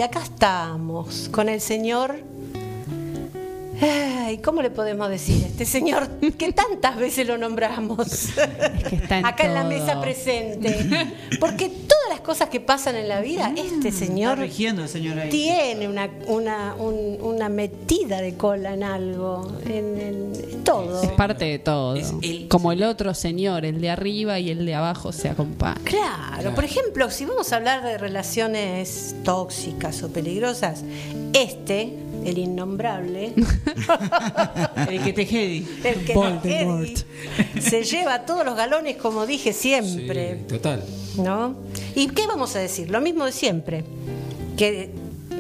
Acá estamos con el señor. Ay, ¿cómo le podemos decir? Este señor que tantas veces lo nombramos. acá en la mesa presente. Porque todas las cosas que pasan en la vida, este señor Está el señor ahí. tiene una, una, un- una metida de cola en algo, en, en- en todo. Es parte de todo. Como el otro señor, el de arriba y el de abajo se acompañan. Claro, por ejemplo, si vamos a hablar de relaciones tóxicas o peligrosas, este, el innombrable, El que te jedi. el que Tejedi, se lleva todos los galones, como dije siempre, Total. ¿no? ¿Y qué vamos a decir? Lo mismo de siempre, que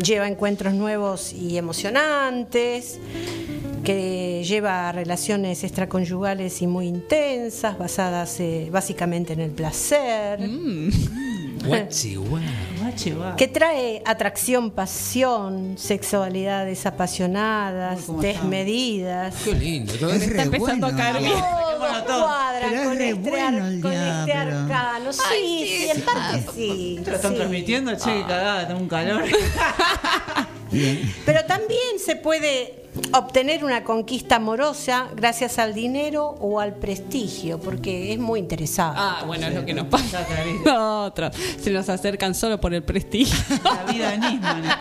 lleva encuentros nuevos y emocionantes, que lleva relaciones extraconyugales y muy intensas, basadas eh, básicamente en el placer. Guau. Que trae atracción, pasión, sexualidades apasionadas, desmedidas. Qué lindo. Todo Es re empezando a bueno, caer diablo. Todo cuadra Pero es con, re este, bueno ar- el con este arcano. Sí, sí, en parte sí. Te lo están sí. transmitiendo, che, que cagada, tengo un calor. Pero también se puede obtener una conquista amorosa gracias al dinero o al prestigio, porque es muy interesante. Ah, bueno, es lo que nos pasa. Nosotros se nos acercan solo por el prestigio. La vida de Nisman.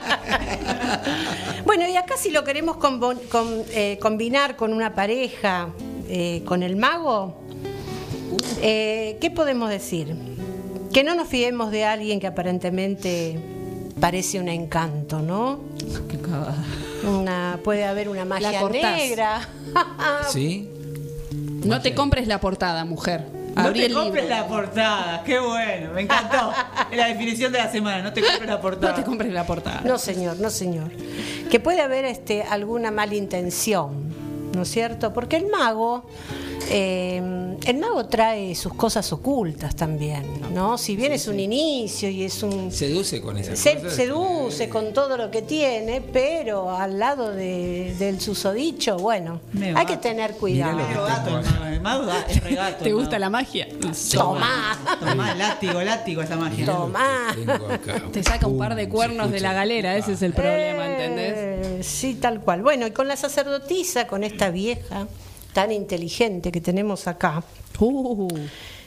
Bueno, y acá si lo queremos eh, combinar con una pareja, eh, con el mago, eh, ¿qué podemos decir? Que no nos fiemos de alguien que aparentemente parece un encanto, ¿no? Qué. Una, puede haber una magia negra. ¿Sí? No te compres la portada, mujer. No te compres libro. la portada, qué bueno, me encantó. Es la definición de la semana, no te compres la portada. No te compres la portada. No, señor, no, señor. Que puede haber este, alguna mala intención, ¿no es cierto? Porque el mago, eh, el mago trae sus cosas ocultas también, ¿no? Si bien es un inicio y es un... Seduce con esas Se cosas. seduce con todo lo que tiene, pero al lado de- del susodicho, bueno, Me hay va. que tener cuidado. que gato, el mago, es regato. ¿Te gusta la magia? Tomá, Tomá, látigo, látigo esa magia. tomá. Te saca un par de cuernos de la galera, ese es el problema, ¿entendés? Eh, sí, tal cual. Bueno, y con la sacerdotisa, con esta vieja tan inteligente que tenemos acá, Uh,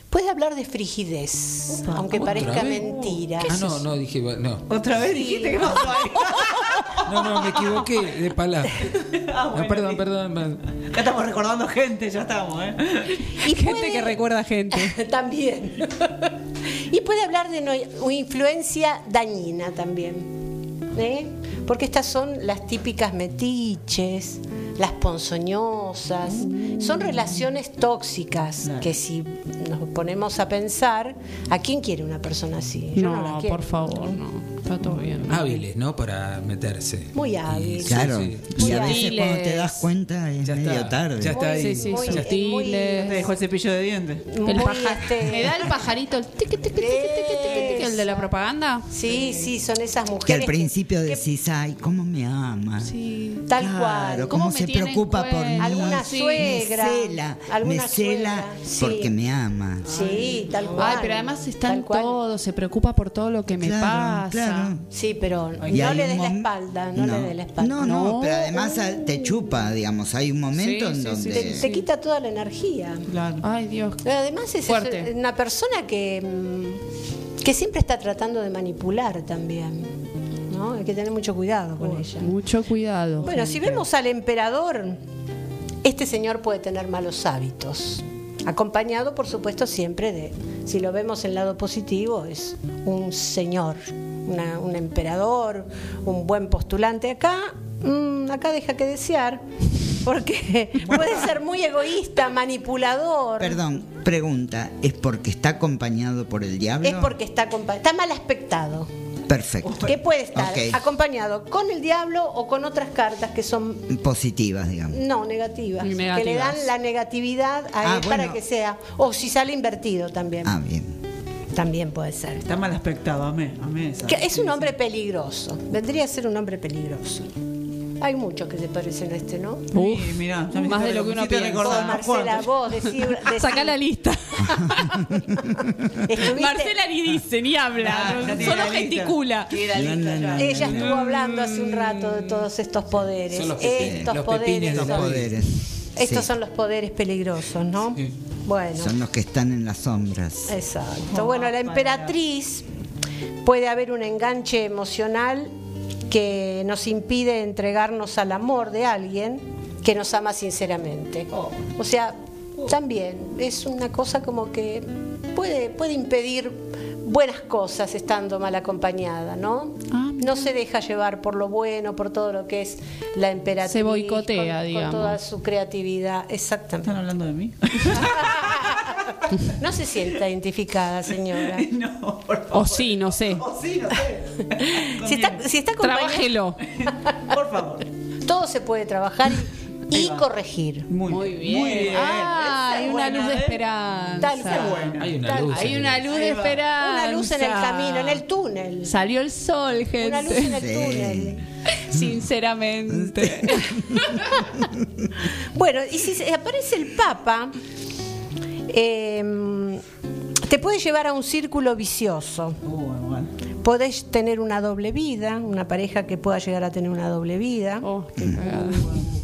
puede hablar de frigidez, aunque parezca ¿Otra vez? mentira. Ah, no, no, dije, no. Otra vez dijiste que ahí. No, no, me equivoqué de palabra. Ah, No, perdón, perdón. perdón. Ya estamos recordando gente, ya estamos, ¿eh? Y gente puede- que recuerda gente. también. y puede hablar de no- influencia dañina también. ¿Eh? Porque estas son las típicas metiches, las ponzoñosas. Son relaciones tóxicas que si nos ponemos a pensar, ¿a quién quiere una persona así? Yo no, la No, quiero. por favor, no. Está todo bien. Hábiles, ¿no? Para meterse. Muy Y- hábil. sí, Claro, sí. y a veces cuando te das cuenta es Ya medio está, tarde. ya está ahí. Sí, sí, Muy- sutiles. Te dejó el cepillo de dientes. El Muy, paja- este- ¿Me da el pajarito el de la propaganda? Sí, sí, son esas Que mujeres. al principio que- decís, ay, ¿cómo me ama? Sí. Tal Claro, cual. cómo ¿Cómo se preocupa por mí. Alguna Sí. suegra. Me cela, alguna me cela suegra, sí. porque me ama. Sí, tal cual. Ay, pero además está en Tal cual. todo, se preocupa por todo lo que me Claro, pasa. Claro. Sí, pero Y no le des la espalda, no, le des la espalda. No, no, No. pero además te chupa, digamos. Hay un momento Sí, en sí, donde. Te, te quita toda la energía. Claro. Ay, Dios. Pero además es Fuerte. una persona que, mm, que siempre está tratando de manipular también. ¿no? Hay que tener mucho cuidado con ella. Mucho cuidado. Bueno, si vemos al emperador, este señor puede tener malos hábitos. Acompañado, por supuesto, siempre de, si lo vemos en el lado positivo, es un señor, una- un emperador, un buen postulante. Acá, mm, acá deja que desear, porque puede ser muy egoísta, manipulador. Perdón, pregunta, ¿es porque está acompañado por el diablo? Es porque está, acompa- está mal aspectado. Perfecto. Que puede estar acompañado con el diablo o con otras cartas que son Positivas, digamos. no negativas, que le dan la negatividad a Ah, él para que sea. O si sale invertido también. Ah, bien. También puede ser. Está mal aspectado, amé, amé esa. Que es un hombre peligroso. Vendría a ser un hombre peligroso. Hay muchos que se parecen a este, ¿no? Uf, ya me más de lo que uno piensa. recordar Marcela, vos decí, decí- Sacá la lista. Marcela ni dice, ni habla, Ah, no- solo gesticula. Ella estuvo hablando hace un rato de todos estos poderes. Son los estos los poderes. pepines de Los son- poderes. estos Sí, son los poderes peligrosos, ¿no? Bueno. son los que están en las sombras. Exacto. Bueno, la emperatriz puede haber un enganche emocional que nos impide entregarnos al amor de alguien que nos ama sinceramente. O sea, también es una cosa como que puede, puede impedir buenas cosas estando mal acompañada, ¿no? no se deja llevar por lo bueno, por todo lo que es la emperatriz. Se boicotea, con- digamos. Con toda su creatividad, exactamente. ¿Están hablando de mí? No se sienta identificada, señora. no, por favor. O sí, no sé. Oh, sí, no sé. Si está, si está acompañada- Trabájelo. Por favor. todo se puede trabajar y, y corregir. Muy, Muy bien. Muy bien. Ah, hay una buena, luz de ¿eh? esperanza. Tal cual. Hay una Tal- luz. Hay una luz de esperanza. Una luz en el camino, en el túnel. Salió el sol, gente. Una luz en el Sí. túnel. Sinceramente. Bueno, y si se- aparece el Papa, eh, te puede llevar a un círculo vicioso. Uh, bueno. Podés tener una doble vida, una pareja que pueda llegar a tener una doble vida. Oh, qué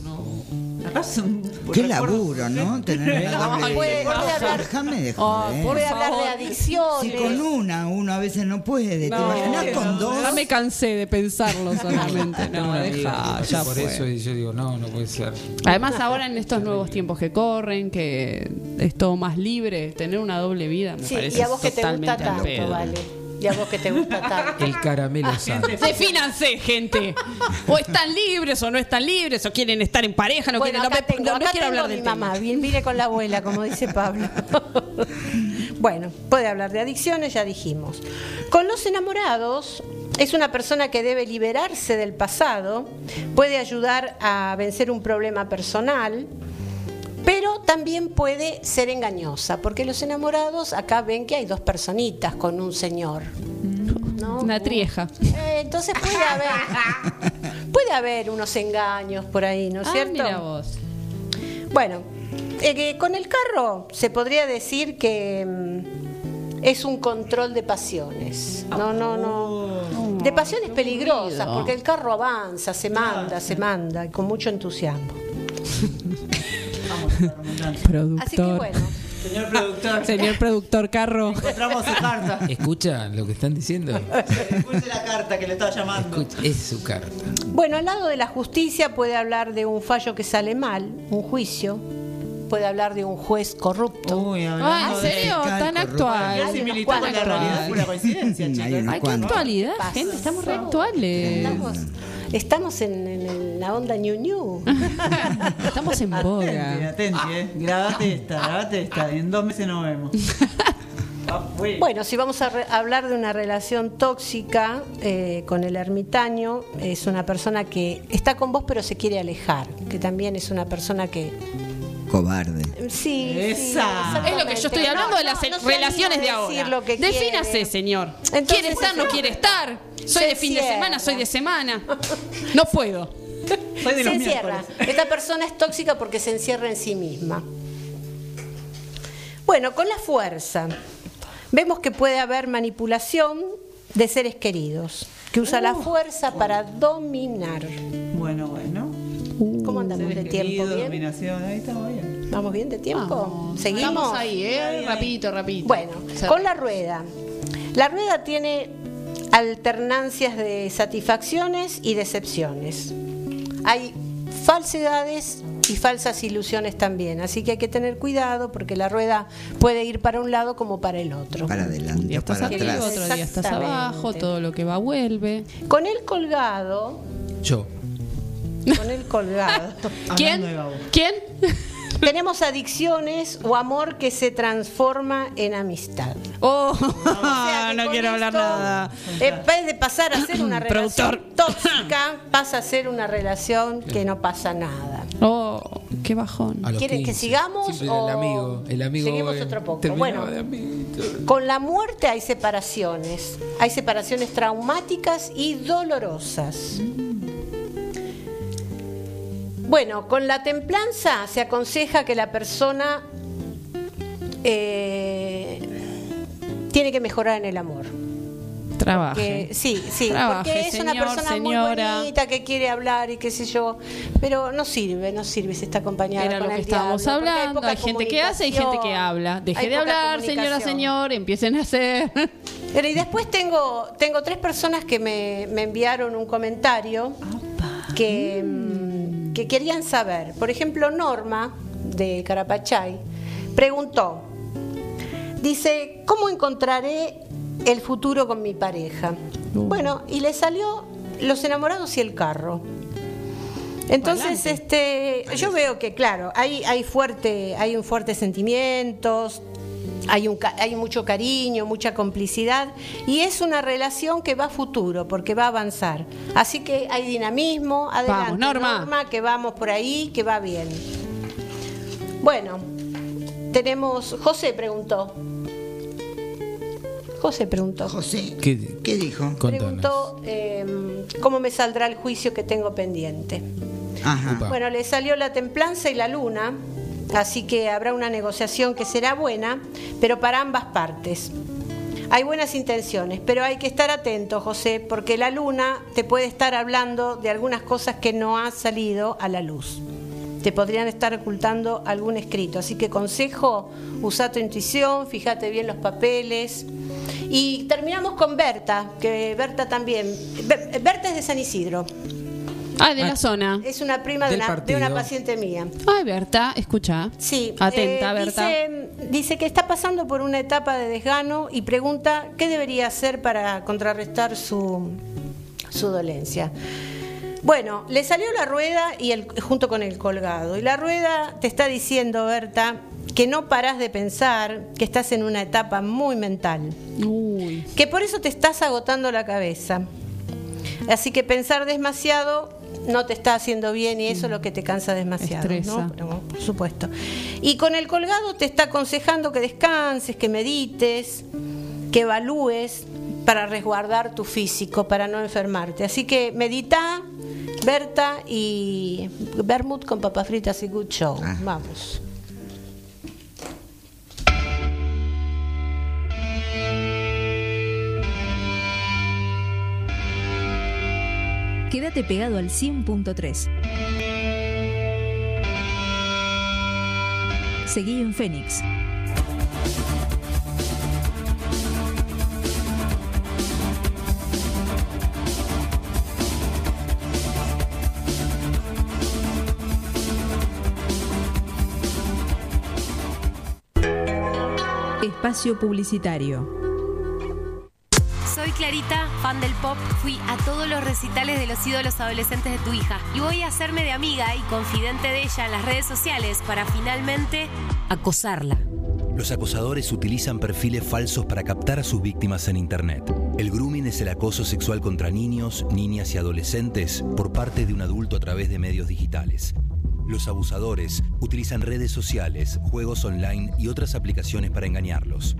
un- Qué laburo, ¿no? Tener una No, doble puede- vida. puede hablar- Déjame de Oh, joder. por Puede hablar de favor. adicciones. Si con una uno a veces no puede, ¿te imaginas con dos? Ya me cansé de pensarlo solamente. Tengo No, una deja, que ya por fue. eso y yo digo, no, no puede ser. Además ahora en estos nuevos tiempos que corren, que es todo más libre, tener una doble vida me Sí, parece y a vos que te gusta totalmente al tanto, pedo. vale. Y a vos que te gusta tanto. El caramelo santo. Defínanse, gente. O están libres o no están libres, o quieren estar en pareja, no bueno, quieren. No, acá me- tengo, no- quiero tengo hablar a mi del mamá, bien vine con la abuela, como dice Pablo. bueno, puede hablar de adicciones, ya dijimos. Con los enamorados, es una persona que debe liberarse del pasado, puede ayudar a vencer un problema personal, también puede ser engañosa, porque los enamorados acá ven que hay dos personitas con un señor. ¿no? Una trieja. Eh, entonces puede haber, puede haber unos engaños por ahí, ¿no es Ah, cierto? mira vos. Bueno, eh, con el carro se podría decir que mm, es un control de pasiones. No, no, no. De pasiones peligrosas, porque el carro avanza, se manda, se manda, y con mucho entusiasmo. Productor. Así que bueno, Señor productor, Señor productor Carro. encontramos su carta. ¿Escucha lo que están diciendo? Escuche la carta que le estaba llamando. Escucha, es su carta. bueno, al lado de la justicia puede hablar de un fallo que sale mal, un juicio, puede hablar de un juez corrupto. Uy, Ah, ¿en serio? Tan actual. Con la Actual. realidad, pura coincidencia, Hay cuantos. actualidad, gente. Estamos re actuales. Estamos, estamos en, en la onda ñu ñu. Estamos en Atenti, boga. atenti, eh. Grabate esta, grabate esta. y En dos meses nos vemos. Ah. Bueno, si vamos a re- hablar de una relación tóxica eh, con el ermitaño, es una persona que está con vos pero se quiere alejar, que también es una persona que... Cobarde. Sí, Esa. Es lo que yo estoy hablando No, de las no, no se relaciones de ahora. lo que Defínase, quiere. señor. Entonces, ¿Quiere estar, no quiere estar? Soy de fin de semana, soy de semana. No puedo. Soy de se los encierra. miércoles. Esta persona es tóxica porque se encierra en sí misma. Bueno, con la fuerza. Vemos que puede haber manipulación de seres queridos, que usa la fuerza para dominar. Bueno, bueno. ¿Cómo andamos de tiempo? ¿Bien? dominación, ahí estamos bien. ¿Vamos bien de tiempo? ¿Seguimos? Estamos ahí, ¿eh? Rapidito, rapidito. Bueno, con la rueda. La rueda tiene alternancias de satisfacciones y decepciones. Hay falsedades y falsas ilusiones también. Así que hay que tener cuidado porque la rueda puede ir para un lado como para el otro. Para adelante, día estás para atrás. otro día estás abajo, todo lo que va vuelve. Con el colgado, Yo. con el colgado. ¿Quién? ¿Quién? Tenemos adicciones o amor que se transforma en amistad. Oh, no quiero hablar esto, nada. En vez de pasar a ser una relación tóxica, pasa a ser una relación que no pasa nada. Oh, qué bajón. ¿Quieren que 15. sigamos Siempre o el amigo, el amigo seguimos otro poco? Bueno. Con la muerte hay separaciones. Hay separaciones traumáticas y dolorosas. Bueno, con la templanza se aconseja que la persona eh, tiene que mejorar en el amor. Trabaje. Que- sí, sí, Trabaje, porque es una persona señora. muy bonita que quiere hablar y qué sé yo, pero no sirve, no sirve si está acompañada Era con lo que el estábamos diablo, porque hay hablando. Hay gente que hace y gente que habla. Deje de hablar, señora, señor. Empiecen a hacer. Pero y después tengo, tengo tres personas que me, me enviaron un comentario que, mm, que querían saber. Por ejemplo, Norma, de Carapachay, preguntó, dice, ¿cómo encontraré el futuro con mi pareja? Bueno, y le salió Los enamorados y el carro. Entonces, este, yo veo que, claro, hay, hay fuerte, hay un fuertes sentimientos, hay, un, ca- hay mucho cariño, mucha complicidad y es una relación que va a futuro porque va a avanzar. Así que hay dinamismo, adelante Vamos, Norma. que vamos por ahí, que va bien. Bueno, tenemos, José preguntó. José preguntó. José, ¿Qué, ¿qué dijo? Preguntó eh, cómo me saldrá el juicio que tengo pendiente. Ajá. Bueno, le salió la templanza y la luna, así que habrá una negociación que será buena, pero para ambas partes. Hay buenas intenciones, pero hay que estar atento, José, porque la luna te puede estar hablando de algunas cosas que no han salido a la luz. Te podrían estar ocultando algún escrito. Así que consejo, usa tu intuición, fíjate bien los papeles. Y terminamos con Berta, que Berta también. Ber- Berta es de San Isidro. Ah, de la zona. Es una prima de una, de partido. una paciente mía. Ay, Berta, escucha. Sí. Atenta, eh, Berta. Dice, dice que está pasando por una etapa de desgano y pregunta qué debería hacer para contrarrestar su, su dolencia. Bueno, le salió la rueda y el, junto con el colgado. Y la rueda te está diciendo, Berta, que no paras de pensar, que estás en una etapa muy mental. Uy. Que por eso te estás agotando la cabeza. Así que pensar demasiado no te está haciendo bien y eso es lo que te cansa demasiado. Estresa. ¿no? Pero, por supuesto. Y con el colgado te está aconsejando que descanses, que medites, que evalúes para resguardar tu físico, para no enfermarte. Así que medita, Berta y Bermud con papas fritas y good show. Vamos. Quédate pegado al 100.3. Seguí en Fénix. Espacio Publicitario. Clarita, fan del pop. Fui a todos los recitales de los ídolos adolescentes de tu hija y voy a hacerme de amiga y confidente de ella en las redes sociales para finalmente acosarla. Los acosadores utilizan perfiles falsos para captar a sus víctimas en Internet. El grooming es el acoso sexual contra niños, niñas y adolescentes por parte de un adulto a través de medios digitales. Los abusadores utilizan redes sociales, juegos online y otras aplicaciones para engañarlos.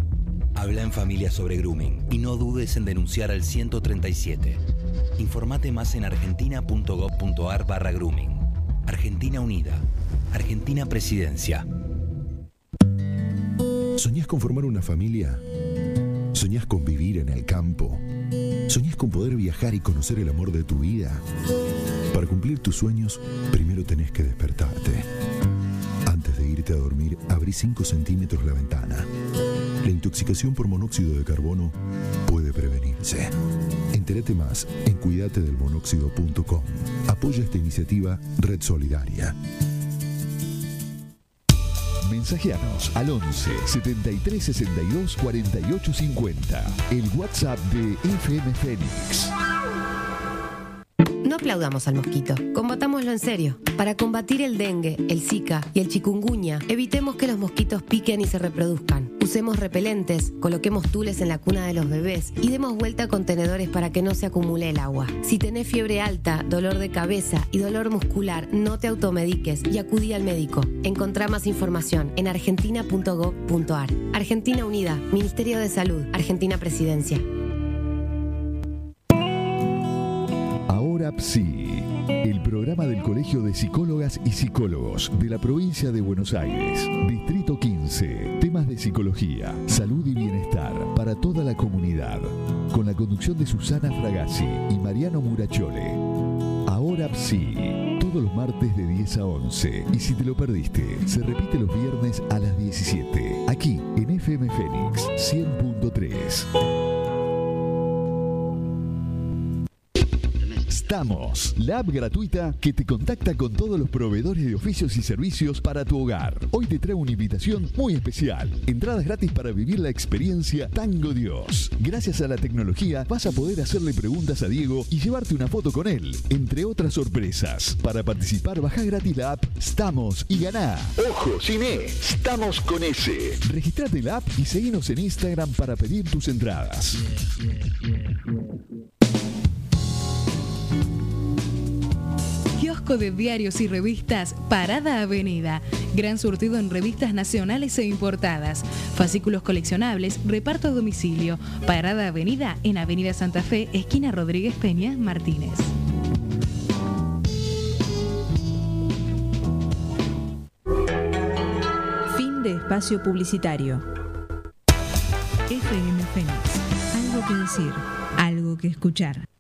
Habla en familia sobre grooming y no dudes en denunciar al 137. Informate más en argentina.gov.ar barra grooming. Argentina Unida. Argentina Presidencia. ¿Soñás con formar una familia? ¿Soñás con vivir en el campo? ¿Soñás con poder viajar y conocer el amor de tu vida? Para cumplir tus sueños, primero tenés que despertarte. Antes de irte a dormir, abrí 5 centímetros la ventana. La intoxicación por monóxido de carbono puede prevenirse. Entérate más en cuidatedelmonóxido.com. Apoya esta iniciativa Red Solidaria. Mensajeanos al 11 73 62 48 50. El WhatsApp de FM Fénix. No aplaudamos al mosquito, combatámoslo en serio. Para combatir el dengue, el zika y el chikungunya, evitemos que los mosquitos piquen y se reproduzcan. Usemos repelentes, coloquemos tules en la cuna de los bebés y demos vuelta a contenedores para que no se acumule el agua. Si tenés fiebre alta, dolor de cabeza y dolor muscular, no te automediques y acudí al médico. Encontrá más información en argentina.gov.ar. Argentina Unida, Ministerio de Salud, Argentina Presidencia. Ahora Psi, el programa del Colegio de Psicólogas y Psicólogos de la provincia de Buenos Aires, Distrito 15. Temas de psicología, salud y bienestar para toda la comunidad. Con la conducción de Susana Fragazzi y Mariano Murachole. Ahora Psi, todos los martes de 10 a 11. Y si te lo perdiste, se repite los viernes a las 17. Aquí en FM Fénix 100.3. Estamos, la app gratuita que te contacta con todos los proveedores de oficios y servicios para tu hogar. Hoy te trae una invitación muy especial. Entradas gratis para vivir la experiencia Tango Dios. Gracias a la tecnología vas a poder hacerle preguntas a Diego y llevarte una foto con él, entre otras sorpresas. Para participar, baja gratis la app Estamos y ganá. Ojo, cine, estamos con ese. Registrate en la app y seguinos en Instagram para pedir tus entradas. Kiosco de diarios y revistas Parada Avenida. Gran surtido en revistas nacionales e importadas. Fascículos coleccionables, reparto a domicilio. Parada Avenida en Avenida Santa Fe, esquina Rodríguez Peña, Martínez. Fin de espacio publicitario. FM Fénix. Algo que decir, algo que escuchar.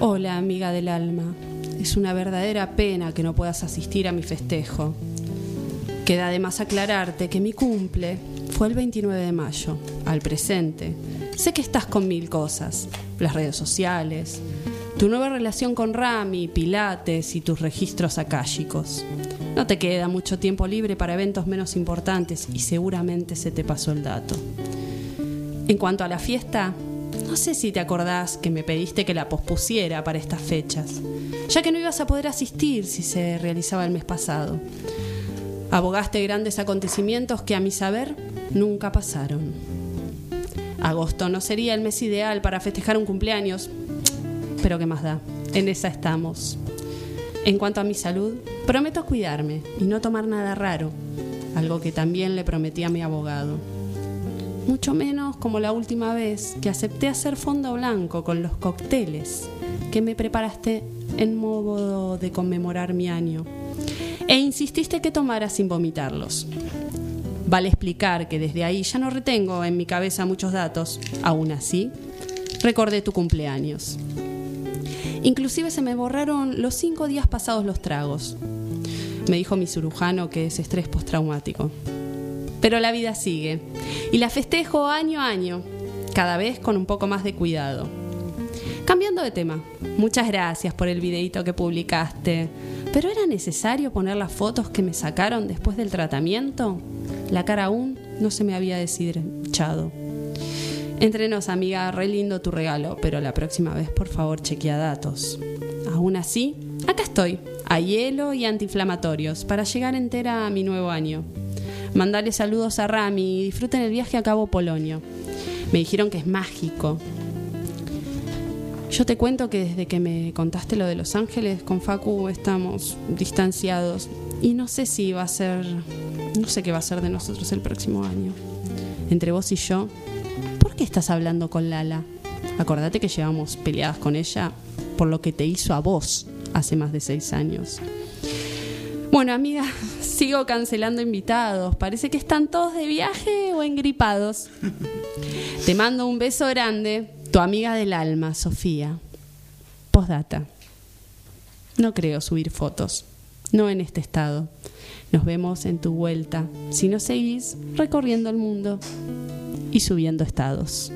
Hola amiga del alma, es una verdadera pena que no puedas asistir a mi festejo. Queda además aclararte que mi cumple fue el 29 de mayo, al presente. Sé que estás con mil cosas, las redes sociales, tu nueva relación con Rami, Pilates y tus registros akáshicos. No te queda mucho tiempo libre para eventos menos importantes y seguramente se te pasó el dato. En cuanto a la fiesta, no sé si te acordás que me pediste que la pospusiera para estas fechas, ya que no ibas a poder asistir si se realizaba el mes pasado. Abogaste grandes acontecimientos que a mi saber nunca pasaron. Agosto no sería el mes ideal para festejar un cumpleaños, pero ¿qué más da? En esa estamos. En cuanto a mi salud, prometo cuidarme y no tomar nada raro, algo que también le prometí a mi abogado mucho menos como la última vez que acepté hacer fondo blanco con los cócteles que me preparaste en modo de conmemorar mi año e insististe que tomara sin vomitarlos. Vale explicar que desde ahí ya no retengo en mi cabeza muchos datos, aún así recordé tu cumpleaños. Inclusive se me borraron los cinco días pasados los tragos. Me dijo mi cirujano que es estrés postraumático. Pero la vida sigue y la festejo año a año, cada vez con un poco más de cuidado. Cambiando de tema, muchas gracias por el videito que publicaste. ¿Pero era necesario poner las fotos que me sacaron después del tratamiento? La cara aún no se me había deshinchado. Entrenos, amiga, re lindo tu regalo, pero la próxima vez por favor chequea datos. Aún así, acá estoy, a hielo y antiinflamatorios, para llegar entera a mi nuevo año. Mandale saludos a Rami y disfruten el viaje a Cabo Polonio. Me dijeron que es mágico. Yo te cuento que desde que me contaste lo de Los Ángeles con Facu estamos distanciados y no sé si va a ser, no sé qué va a ser de nosotros el próximo año. Entre vos y yo, ¿por qué estás hablando con Lala? Acordate que llevamos peleadas con ella por lo que te hizo a vos hace más de seis años. Bueno, amiga, sigo cancelando invitados. Parece que están todos de viaje o engripados. Te mando un beso grande, tu amiga del alma, Sofía. Postdata. No creo subir fotos, no en este estado. Nos vemos en tu vuelta, si no seguís recorriendo el mundo y subiendo estados.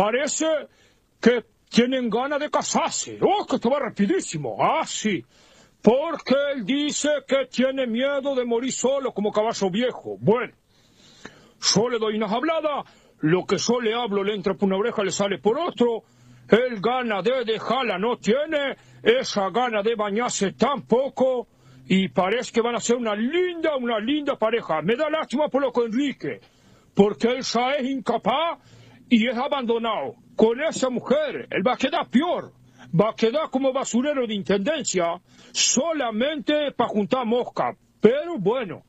Parece que tienen ganas de casarse. ¡Oh, que esto va rapidísimo! Ah, sí. Porque él dice que tiene miedo de morir solo como caballo viejo. Bueno, yo le doy unas habladas, lo que yo le hablo le entra por una oreja, le sale por otro. Él gana de dejarla no tiene, esa gana de bañarse tampoco. Y parece que van a ser una linda, una linda pareja. Me da lástima por lo que Enrique, porque él ya es incapaz y es abandonado. Con esa mujer, él va a quedar peor. Va a quedar como basurero de intendencia, solamente para juntar mosca. Pero bueno,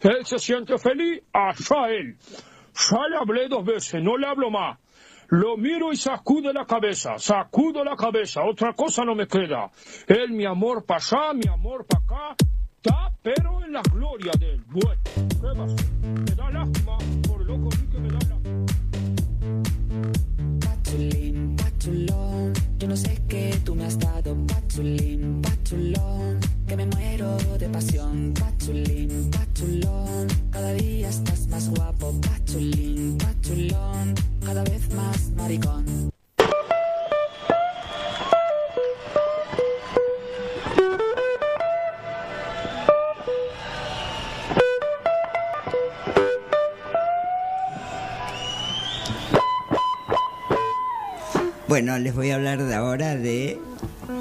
él se siente feliz, allá él. Ya le hablé dos veces, no le hablo más. Lo miro y sacude la cabeza, sacudo la cabeza, otra cosa no me queda. Él, mi amor para allá, mi amor para acá, está pero en la gloria de él. Bueno, ¿qué? Me da lástima, Patulín, patulón, yo no sé qué tú me has dado, patulín, patulón, que me muero de pasión, patulín, patulón, cada día estás más guapo, patulín, patulón, cada vez más maricón. Bueno, les voy a hablar de ahora de.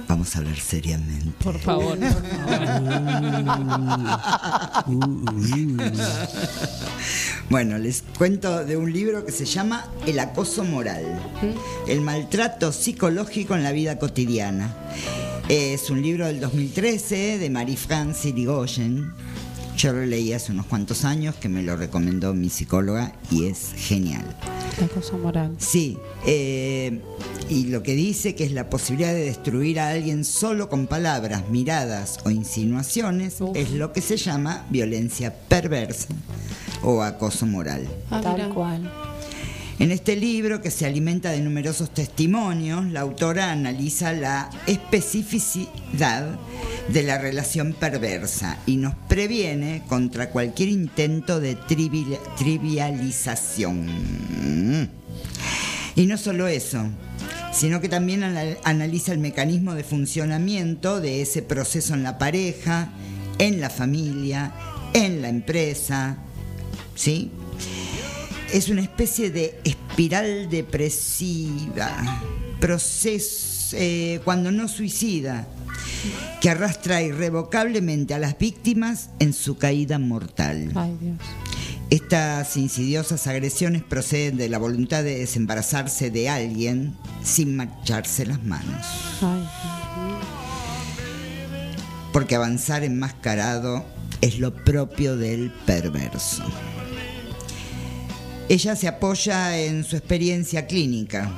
Vamos a hablar seriamente. Por favor. Bueno, les cuento de un libro que se llama El acoso moral, el maltrato psicológico en la vida cotidiana. Es un libro del 2013 de Marie-France Irigoyen. Yo lo leí hace unos cuantos años, que me lo recomendó mi psicóloga y es genial. La cosa moral. Sí, eh, y lo que dice que es la posibilidad de destruir a alguien solo con palabras, miradas o insinuaciones es lo que se llama violencia perversa o acoso moral. Tal cual. En este libro, que se alimenta de numerosos testimonios, la autora analiza la especificidad de la relación perversa y nos previene contra cualquier intento de trivi- trivialización. Y no solo eso, sino que también ana- analiza el mecanismo de funcionamiento de ese proceso en la pareja, en la familia, en la empresa, ¿sí? Es una especie de espiral depresiva, proceso, eh, cuando no suicida, que arrastra irrevocablemente a las víctimas en su caída mortal. Ay, Dios. Estas insidiosas agresiones proceden de la voluntad de desembarazarse de alguien sin marcharse las manos. Ay. Porque avanzar enmascarado es lo propio del perverso. Ella se apoya en su experiencia clínica.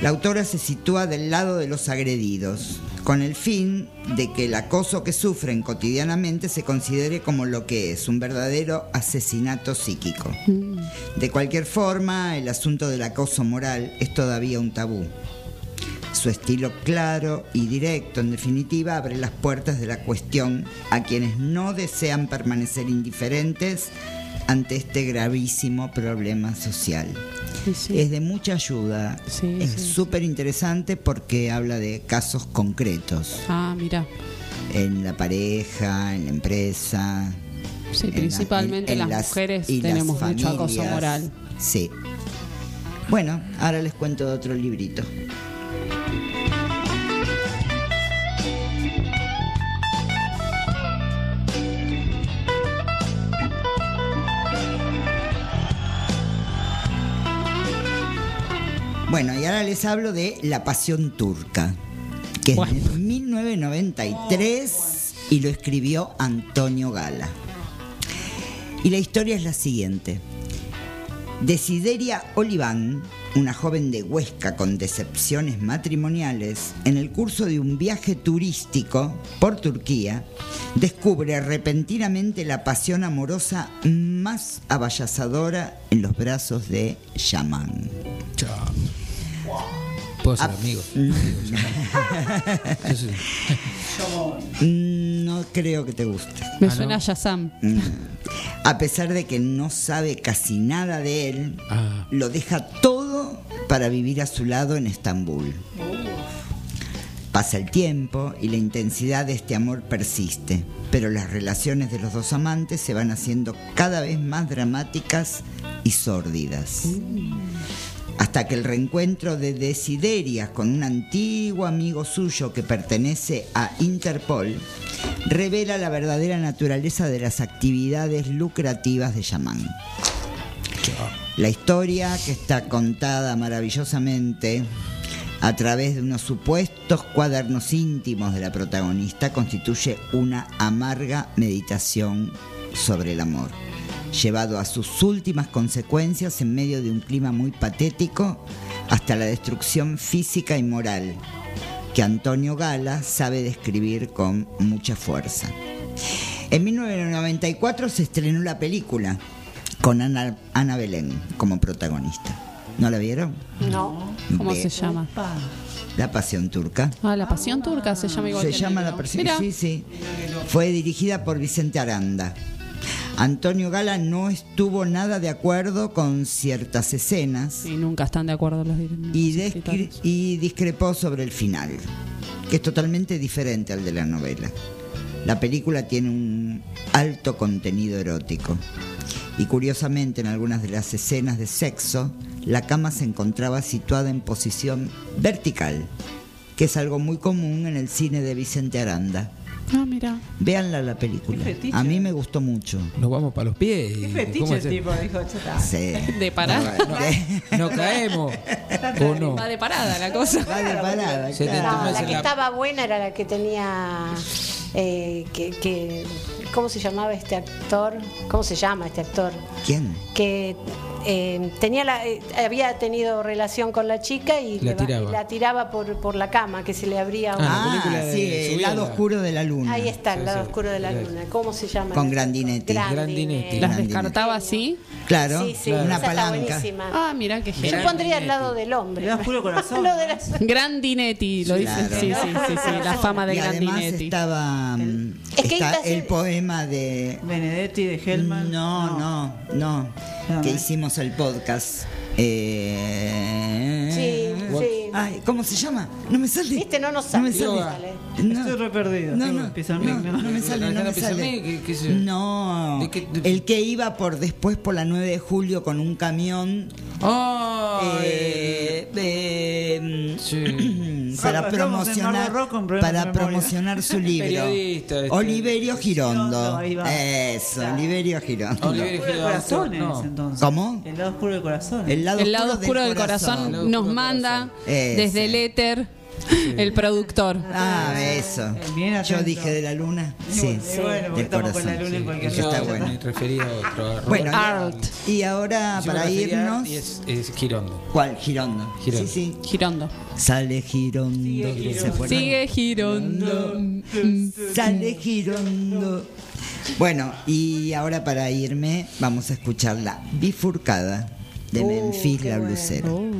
La autora se sitúa del lado de los agredidos, con el fin de que el acoso que sufren cotidianamente se considere como lo que es, un verdadero asesinato psíquico. De cualquier forma, el asunto del acoso moral es todavía un tabú. Su estilo claro y directo, en definitiva, abre las puertas de la cuestión a quienes no desean permanecer indiferentes ante este gravísimo problema social. Es de mucha ayuda, es súper interesante porque habla de casos concretos Ah, mira. en la pareja, en la empresa. Sí, en la- principalmente en- en las mujeres y las tenemos mucho acoso moral. Sí. Bueno, ahora les cuento de otro librito. Bueno, y ahora les hablo de La Pasión Turca, que es de 1993 y lo escribió Antonio Gala. Y la historia es la siguiente. Desideria Oliván, una joven de Huesca con decepciones matrimoniales, en el curso de un viaje turístico por Turquía, descubre repentinamente la pasión amorosa más abayazadora en los brazos de Shaman. Puedo ser Ah, amigo. mm. Mm, No creo que te guste. Me suena a Shazam. Mm. A pesar de que no sabe casi nada de él, Ah. lo deja todo para vivir a su lado en Estambul. Pasa el tiempo y la intensidad de este amor persiste, pero las relaciones de los dos amantes se van haciendo cada vez más dramáticas y sórdidas. Hasta que el reencuentro de Desideria con un antiguo amigo suyo que pertenece a Interpol revela la verdadera naturaleza de las actividades lucrativas de Yaman. La historia, que está contada maravillosamente a través de unos supuestos cuadernos íntimos de la protagonista, constituye una amarga meditación sobre el amor, llevado a sus últimas consecuencias en medio de un clima muy patético hasta la destrucción física y moral, que Antonio Gala sabe describir con mucha fuerza. En 1994 se estrenó la película con Ana, Ana Belén como protagonista. ¿No la vieron? No. ¿Cómo Ve- se llama? La Pasión Turca. Ah, la pasión turca se llama igual Se que llama La. Pasión. Sí, sí. Fue dirigida por Vicente Aranda. Antonio Gala no estuvo nada de acuerdo con ciertas escenas Y nunca están de acuerdo los directores. y, y discrepó sobre el final, que es totalmente diferente al de la novela. La película tiene un alto contenido erótico y curiosamente en algunas de las escenas de sexo la cama se encontraba situada en posición vertical, que es algo muy común en el cine de Vicente Aranda. Ah, mira. Véanla la película. A mí me gustó mucho. Nos vamos para los pies. Qué fetiche ¿cómo el hacer? tipo, dijo, chata. Sí. De parada. No, no caemos. ¿O no? Va de parada la cosa. Va de parada. Claro. La que estaba buena era la que tenía. eh, que, que- ¿Cómo se llamaba este actor? ¿Cómo se llama este actor? ¿Quién? Que eh, tenía la, eh, había tenido relación con la chica y La le tiraba. la tiraba por, por la cama, que se le abría un- Ah, la Ah, de sí, el lado la- oscuro de la luna. Ahí está, el Sí, lado sí. oscuro de la luna. ¿Cómo se llama? Con Grandinetti. Grandinetti. Las descartaba así. Claro, Sí, sí, una esa está palanca. buenísima. Ah, mira qué Yo genial. pondría al lado del hombre. Corazón. Lo de la- Grandinetti, lo dicen. Claro. Sí, sí, sí, sí. La fama de y además Grandinetti. estaba mm, Es que está el poema de Benedetti de Hellman. no no no, No, que ¿eh? El podcast eh, sí. Ay, ¿cómo se llama? No me sale. Viste, no nos No me sale. sale. no sale. No. Estoy re perdido. No, no, no, mi- no me sale, no me sale. ¿qué- qué? No, ¿De qué- de- el que iba por después por la 9 de julio con un camión Ah, eh, eh, sí. para promocionar para promocionar su libro. Este. Oliverio Girondo. Eso, Oliverio Girondo. Oliverio Girondo, corazón en no. ese entonces. ¿Cómo? El lado oscuro del corazón. El lado, El lado oscuro del corazón, nos oscuro del manda corazón. Desde el éter el productor. Ah, eso. Bien Yo dije de la luna. Sí, bueno, del estamos con la corazón. luna en cualquier Yo está lado. bueno. me refería a otro. a Bueno, Art. y ahora para irnos. Y es, es Girondo. ¿Cuál? Girondo. Girondo. Sí, sí. Girondo. Sale Girondo. Se fue. Sigue Girondo. Sale Girondo. Bueno, y ahora para irme vamos a escuchar la bifurcada de Uh, Memphis la bueno. blusera. Oh.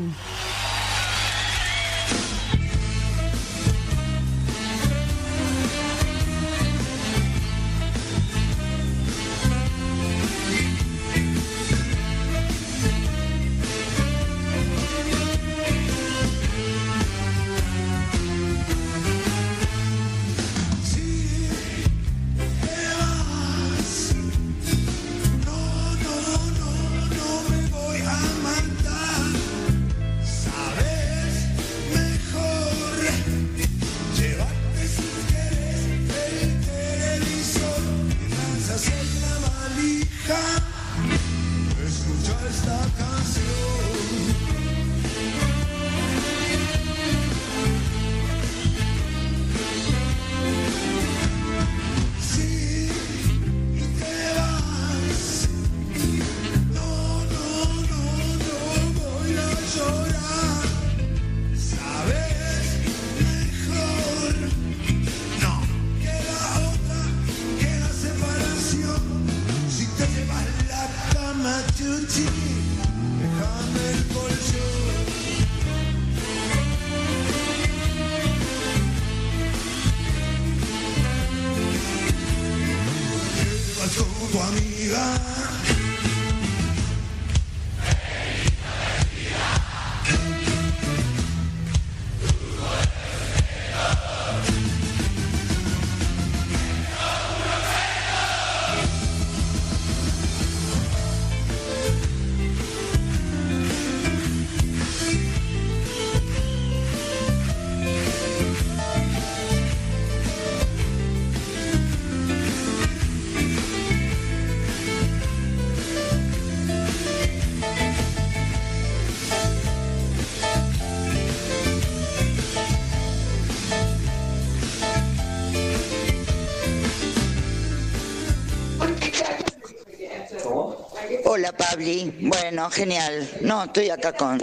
Bueno, genial. No, estoy acá con.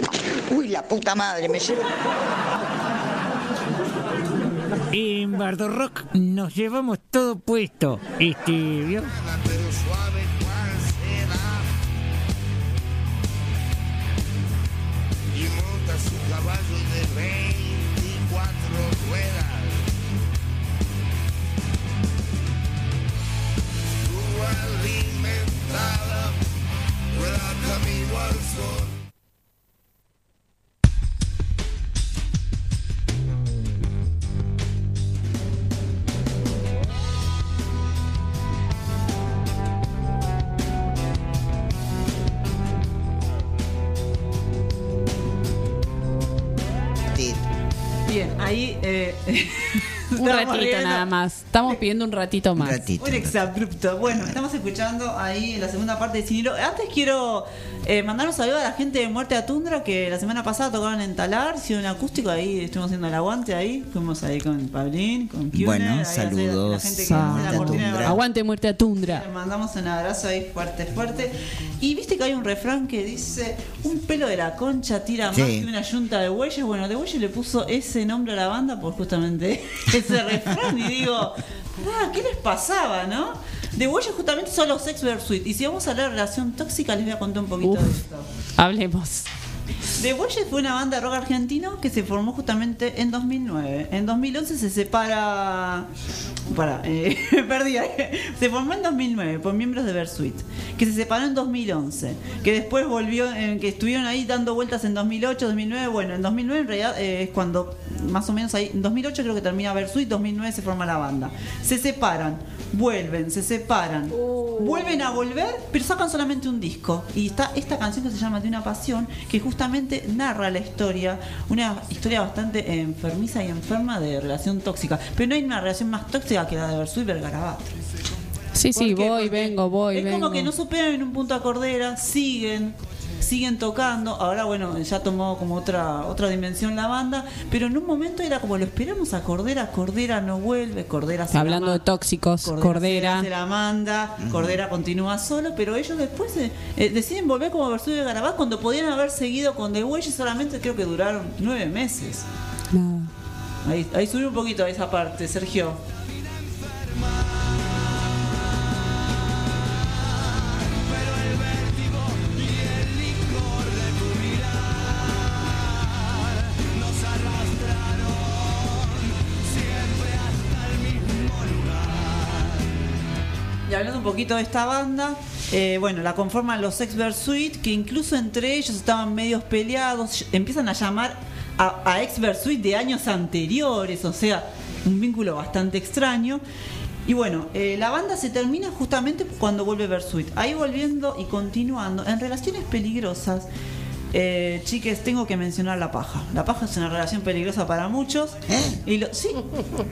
Uy, la puta madre, me llevo. En Bardo Rock nos llevamos todo puesto. Este, pidiendo un ratito más. Un exabrupto. Bueno, estamos escuchando ahí la segunda parte de Cinilo. Antes quiero eh, mandar un saludo a la gente de Muerte a Tundra que la semana pasada tocaron en Talar, hicieron un acústico ahí, estuvimos haciendo el aguante ahí. Fuimos ahí con Pablín, con Kuhner, Bueno, ahí hace la- saludos La gente que a hace la cortina de Tundra. Aguante muerte a tundra. le mandamos un abrazo ahí fuerte, fuerte. Y viste que hay un refrán que dice: Un pelo de la concha tira más Sí. que una yunta de bueyes. Bueno, de bueyes le puso ese nombre a la banda por justamente ese refrán. Y digo: ah, ¿Qué les pasaba, no? De bueyes justamente son los Sex Versuit. Y si vamos a hablar de relación tóxica, les voy a contar un poquito de esto. Hablemos. The Bueyes fue una banda de rock argentino que se formó justamente en 2009. En 2011 se separa. Para, eh, perdí. Se formó en 2009 por miembros de Versuit, que se separó en 2011, que después volvió, en que estuvieron ahí dando vueltas en 2008, 2009. Bueno, en 2009 en realidad eh, es cuando más o menos ahí, en 2008 creo que termina Versuit, 2009 se forma la banda. Se separan, vuelven, se separan, vuelven a volver, pero sacan solamente un disco. Y está esta canción que se llama De una pasión, que justamente narra la historia, una historia bastante enfermiza y enferma de relación tóxica. Pero no hay una relación más tóxica que la de Versuit y Vergarabat. Sí, sí, voy, vengo, voy, es vengo. como que no superan en un punto a Cordera, siguen, siguen tocando. Ahora, bueno, ya tomó como otra otra dimensión la banda, pero en un momento era como lo esperamos a Cordera, Cordera no vuelve, Cordera se Hablando la de tóxicos, Cordera, Cordera. Se, la manda, Cordera continúa solo, pero ellos después eh, eh, deciden volver como Versuit de Garabás cuando podían haber seguido con The Way y solamente creo que duraron nueve meses. Nada. Ahí, ahí subí un poquito a esa parte, Sergio. De esta banda, eh, bueno, la conforman los Sex Versuit, que incluso entre ellos estaban medios peleados, empiezan a llamar a, a Ex Versuit de años anteriores, o sea, un vínculo bastante extraño. Y bueno, eh, la banda se termina justamente cuando vuelve Versuit. Ahí volviendo y continuando, en relaciones peligrosas, Eh, chiques, tengo que mencionar la paja. La paja es una relación peligrosa para muchos. Y lo- sí,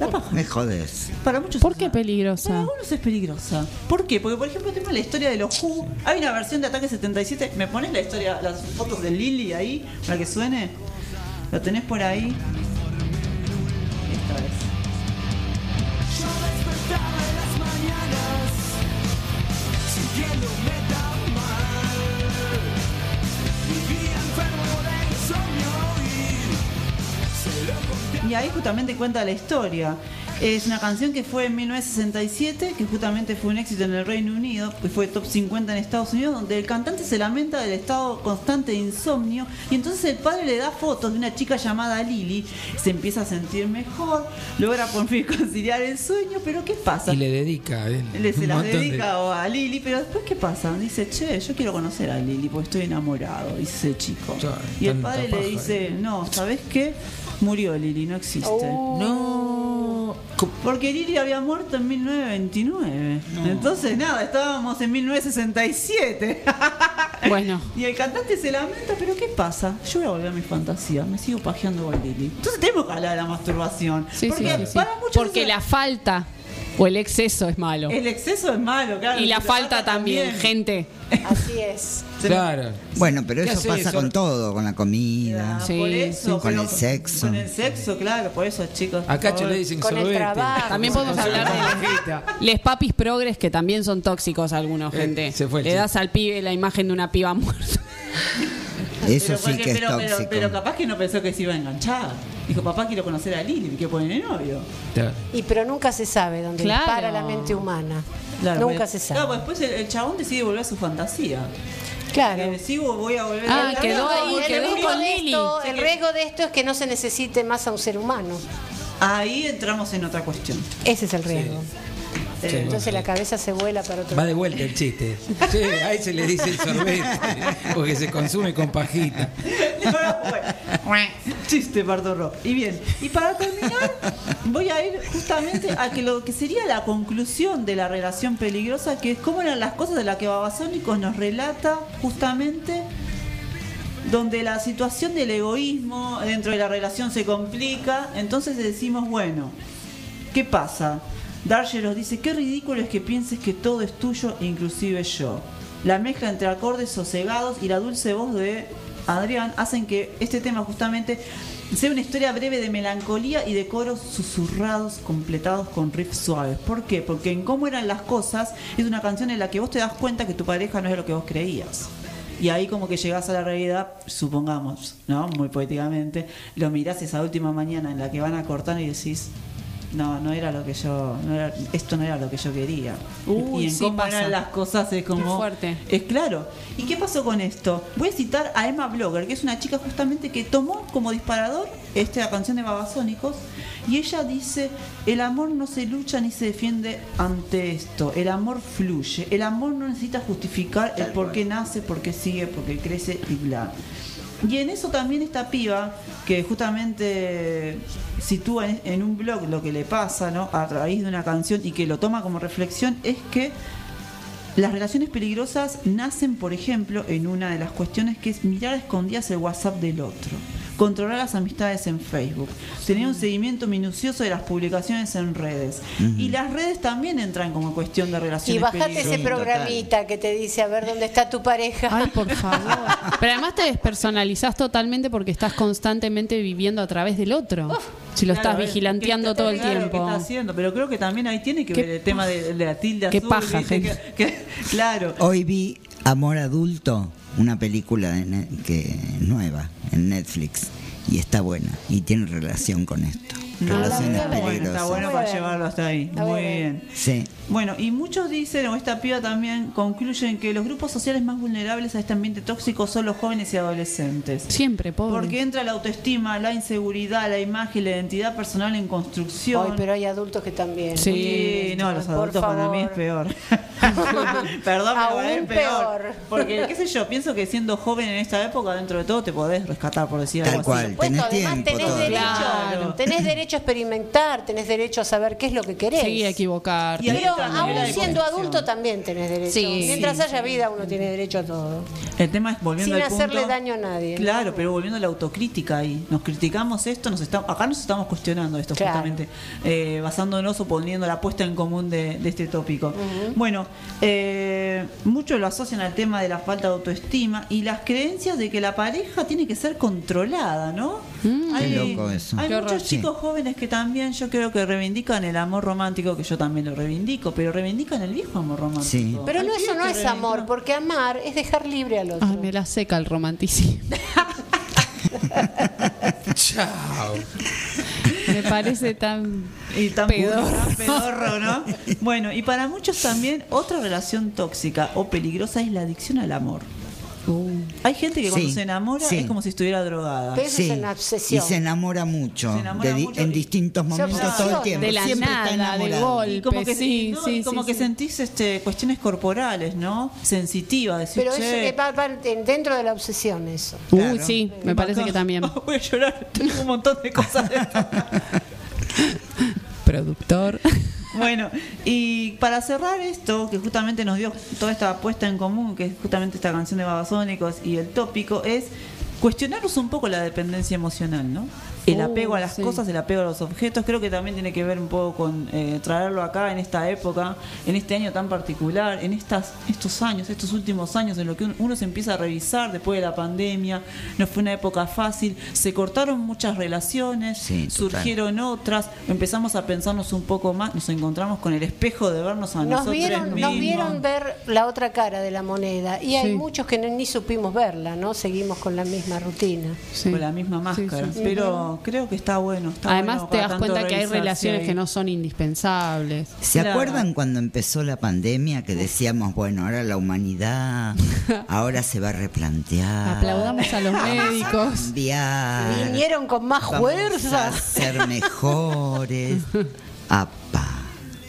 la paja. Me jodes. Para muchos ¿Por qué peligrosa? Para algunos es peligrosa. ¿Por qué? Porque, por ejemplo, tengo la historia de los Who. Hay una versión de Ataque 77. ¿Me pones la historia, las fotos de Lily ahí para que suene? ¿Lo tenés por ahí? Y ahí justamente cuenta la historia. Es una canción que fue en 1967, que justamente fue un éxito en el Reino Unido, que fue top 50 en Estados Unidos, donde el cantante se lamenta del estado constante de insomnio y entonces el padre le da fotos de una chica llamada Lily, se empieza a sentir mejor, logra por fin conciliar el sueño, pero ¿qué pasa? Y le dedica a él. Le se las de- dedica a Lili, pero después ¿qué pasa? Dice, che, yo quiero conocer a Lili porque estoy enamorado, dice el chico. y el padre le dice, no, ¿sabes qué? Murió Lili, no existe. No. Porque Lili había muerto en 1929. Entonces, nada, estábamos en 1967. Bueno. Y el cantante se lamenta, pero ¿qué pasa? Yo voy a volver a mi fantasía, me sigo pajeando con Lili. Entonces tenemos que hablar de la masturbación. Sí, porque sí, sí, sí. para muchos Porque la falta o el exceso es malo. el exceso es malo, claro. Y la falta también, gente. Así es. Claro. Bueno, pero ¿Qué eso pasa eso? con todo, con la comida, por eso, con pero- el sexo. Con el sexo, claro, por eso, chicos. A Cacho por le dicen Con el sorbete. trabajo. También podemos hablar de les papis progres que también son tóxicos algunos, Eh, gente. se fue Le das al pibe la imagen de una piba muerta. Eso Pero sí porque- que es pero, pero- tóxico. pero capaz que no pensó que se iba a enganchar. Dijo, papá, quiero conocer a Lili, que pone de novio. Y pero nunca se sabe dónde Claro. para la mente humana. Claro, nunca pues- se sabe. Claro, pues después el, el chabón decide volver a su fantasía. Claro. Sigo, voy a volver Ah, a quedó ahí, el quedó riesgo con de Lili. esto- el riesgo de esto es que no se necesite más a un ser humano. Ahí entramos en otra cuestión. Ese es el riesgo. Sí. Entonces la cabeza se vuela para otro Va de vuelta el chiste. Sí, ahí se le dice el sorbete. Porque se consume con pajita. Chiste, Bardo Rock. Y bien, y para terminar, voy a ir justamente a lo que sería la conclusión de la relación peligrosa, que es cómo eran las cosas de las que Babasónicos nos relata justamente donde la situación del egoísmo dentro de la relación se complica, entonces decimos, bueno, ¿qué pasa? Dargelos dice, qué ridículo es que pienses que todo es tuyo, inclusive yo. La mezcla entre acordes sosegados y la dulce voz de Adrián hacen que este tema justamente sea una historia breve de melancolía y de coros susurrados completados con riffs suaves. ¿Por qué? Porque en cómo eran las cosas es una canción en la que vos te das cuenta que tu pareja no es lo que vos creías. Y ahí como que llegás a la realidad, supongamos, ¿no? Muy poéticamente, lo mirás esa última mañana en la que van a cortar y decís, no, no era lo que yo, no era- esto no era lo que yo quería. Uy, y en sí eran las cosas es como... Qué fuerte. Es claro. ¿Y qué pasó con esto? Voy a citar a Emma Blogger, que es una chica justamente que tomó como disparador esta canción de Babasónicos y ella dice, el amor no se lucha ni se defiende ante esto, el amor fluye, el amor no necesita justificar el por qué nace, por qué sigue, por qué crece y bla. Y en eso también esta piba, que justamente sitúa en, un blog lo que le pasa, ¿no? A raíz de una canción y que lo toma como reflexión, es que las relaciones peligrosas nacen, por ejemplo, en una de las cuestiones que es mirar a escondidas el WhatsApp del otro, controlar las amistades en Facebook, tener un seguimiento minucioso de las publicaciones en redes. Y las redes también entran como cuestión de Y relaciones bajate peligrosas. ese programita que te dice a ver dónde está tu pareja. Ay, por favor. Pero además te despersonalizás totalmente porque estás constantemente viviendo a través del otro. si lo Claro, estás vigilanteando ¿qué- todo el claro, ¿qué tiempo. está haciendo? Pero creo que también ahí tiene que Qué ver el tema de, de la tilde Qué azul. paja, gente. Que- que- claro. Hoy vi Amor Adulto, una película de que nueva en Netflix y está buena y tiene relación con esto. Está bueno, está bueno para llevarlo hasta ahí. Muy bien. Sí. Bueno, y muchos dicen, o esta piba también concluyen que los grupos sociales más vulnerables a este ambiente tóxico son los jóvenes y adolescentes. Siempre, pobre. Porque entra la autoestima, la inseguridad, la imagen, la identidad personal en construcción. Ay, pero hay adultos que también. Sí, no, los adultos para mí es favor. peor. Perdón, pero Aún es peor. peor. Porque, qué sé yo, pienso que siendo joven en esta época, dentro de todo, te podés rescatar, por decir algo Tal así. cual, tenés Además, tiempo tenés todavía. derecho, Claro. tenés derecho derecho a experimentar, tenés derecho a saber qué es lo que querés. Sí, a ahí Pero aún siendo adulto también tenés derecho. Sí. Mientras Sí, haya vida uno tiene derecho a todo. El tema es volviendo Sin al punto. hacerle daño a nadie. ¿no? Claro, pero volviendo a la autocrítica ahí. Nos criticamos esto, nos estamos, acá nos estamos cuestionando esto Claro. justamente, eh, basándonos o poniendo la puesta en común de, de este tópico. Bueno, eh, muchos lo asocian al tema de la falta de autoestima y las creencias de que la pareja tiene que ser controlada, ¿no? Qué loco eso. Hay Qué muchos horror. chicos jóvenes que también yo creo que reivindican el amor romántico, que yo también lo reivindico, pero reivindican el viejo amor romántico. Sí. Pero no, eso no es amor, porque amar es dejar libre al otro. Ay, me la seca el romanticismo. Chao. Me parece tan Y tan pedorro. tan pedorro, ¿no? Bueno, y para muchos también otra relación tóxica o peligrosa es la adicción al amor. Hay gente que cuando Sí, se enamora sí. es como si estuviera drogada. Pero eso es una y obsesión. se enamora mucho, Se enamora de mucho en y- distintos momentos todo el tiempo. De la Siempre está nada, de enamorado. golpe. Y como que, sí, no, sí, y como sí, que sí. sentís este, cuestiones corporales, ¿no? Sensitivas, decir, Pero eso es va- va dentro de la obsesión eso. Uy, Claro. sí, me parece que también. Voy a llorar, tengo un montón de cosas de esto. Productor. Bueno, y para cerrar esto, que justamente nos dio toda esta puesta en común, que es justamente esta canción de Babasónicos y el tópico, es cuestionarnos un poco la dependencia emocional, ¿no? El Uh, apego a las sí. cosas, el apego a los objetos, creo que también tiene que ver un poco con eh, traerlo acá en esta época, en este año tan particular, en estas estos años, estos últimos años en lo que uno, uno se empieza a revisar después de la pandemia, no fue una época fácil, se cortaron muchas relaciones, Sí, total. surgieron otras, empezamos a pensarnos un poco más, nos encontramos con el espejo de vernos a Nos nosotros vieron, mismos. nos vieron ver la otra cara de la moneda y hay muchos que ni, ni supimos verla, ¿no? Seguimos con la misma rutina. Sí. con la misma máscara, Sí, sí. Pero creo que está bueno. está Además bueno te das cuenta que hay relaciones ahí. que no son indispensables. ¿Se Claro. acuerdan cuando empezó la pandemia que decíamos, bueno, ahora la humanidad, ahora se va a replantear? Aplaudamos a los médicos. Cambiar, Vinieron con más vamos fuerza, a ser mejores. Apa.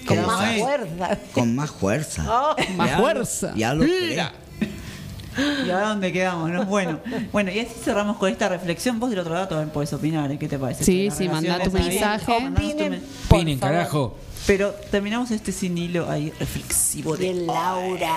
con más fuerza. Con más fuerza. Oh, Más Ya lo- fuerza. Ya lo creo. ¿Y ahora dónde quedamos? no? Bueno, bueno, y así cerramos con esta reflexión. Vos del otro lado también podés opinar, ¿eh? ¿qué te parece? Sí, sí, mandá tu mensaje. Opinen, carajo. Pero terminamos este sin hilo ahí reflexivo de Bien, Laura.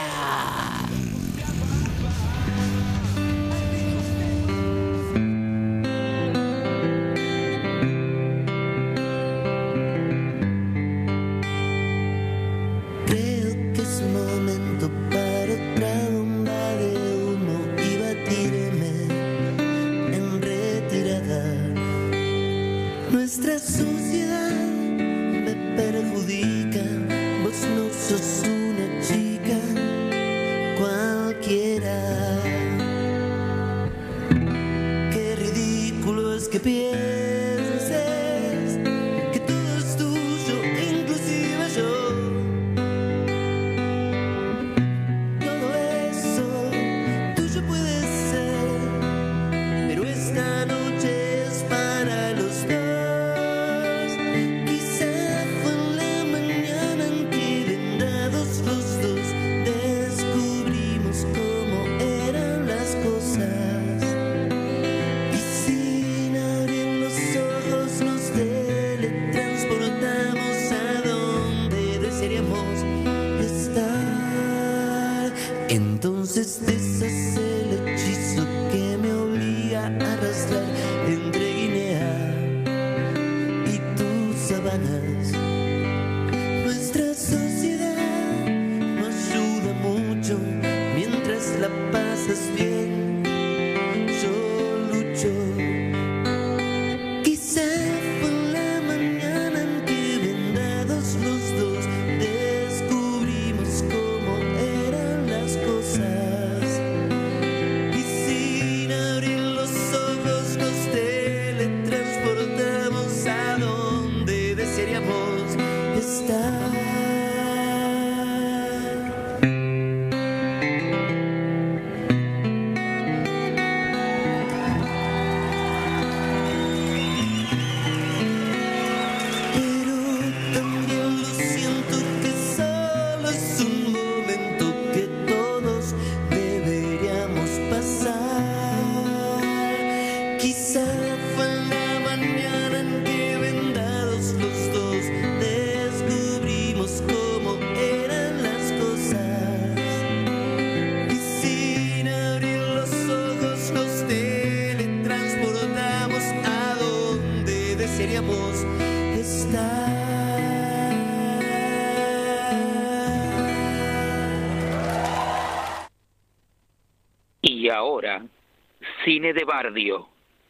Cine de Bardio,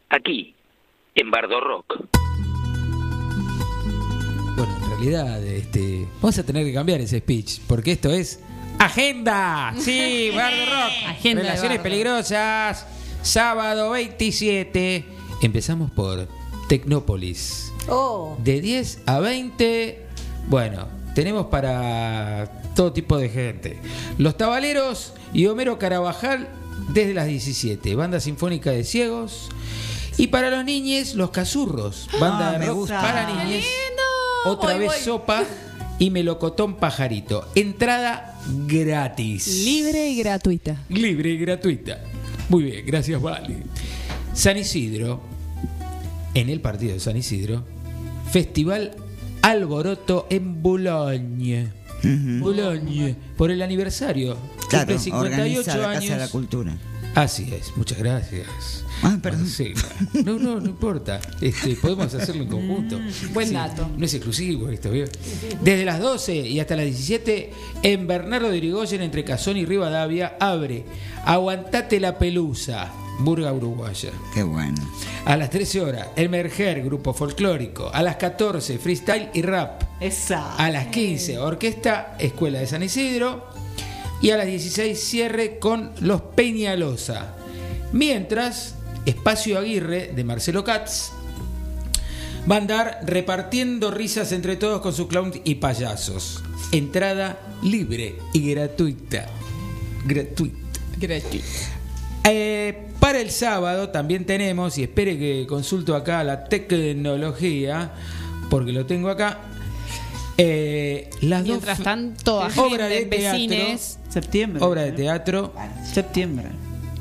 aquí, en Bardo Rock. Bueno, en realidad, este, vamos a tener que cambiar ese speech, porque esto es Agenda. Sí, Bardo Rock. Agenda de Relaciones Bardo. peligrosas. Sábado 27. Empezamos por Tecnópolis. Oh, De 10 a 20. Bueno, tenemos para todo tipo de gente. Los Tabaleros y Homero Carabajal desde las 17. Banda Sinfónica de Ciegos. Y para los niños, Los Cazurros. Banda Ah, de me rock gusta. para ¡Qué niños. Otra Voy, vez voy. sopa y melocotón pajarito. Entrada gratis. Libre y gratuita. Libre y gratuita. Muy bien, gracias, Vale. San Isidro, en el partido de San Isidro, Festival Alboroto en Boulogne. Boulogne, por el aniversario. Claro, Cumple 58 organiza la Casa años. de la Cultura. Así es, muchas gracias. Ah, perdón. Sí, no, no, no importa. Este, podemos hacerlo en conjunto. buen Sí, dato. No es exclusivo esto, ¿vio? Desde las 12 y hasta las 17, en Bernardo de Irigoyen, entre Cazón y Rivadavia, abre Aguantate la pelusa, Burga Uruguaya. Qué bueno. A las 13 horas, El Merger, grupo folclórico. A las 14, freestyle y rap. Esa. A las 15, orquesta, Escuela de San Isidro. Y a las 16, cierre con Los Peñalosa. Mientras, Espacio Aguirre, de Marcelo Katz, va a andar repartiendo risas entre todos con sus clowns y payasos. Entrada libre y gratuita. Gratuita. Gratuita. Eh, para el sábado también tenemos, y espere que consulto acá la tecnología, porque lo tengo acá, eh, las Mientras dos tanto, obra de teatro, vecines. Septiembre. obra de teatro. Septiembre.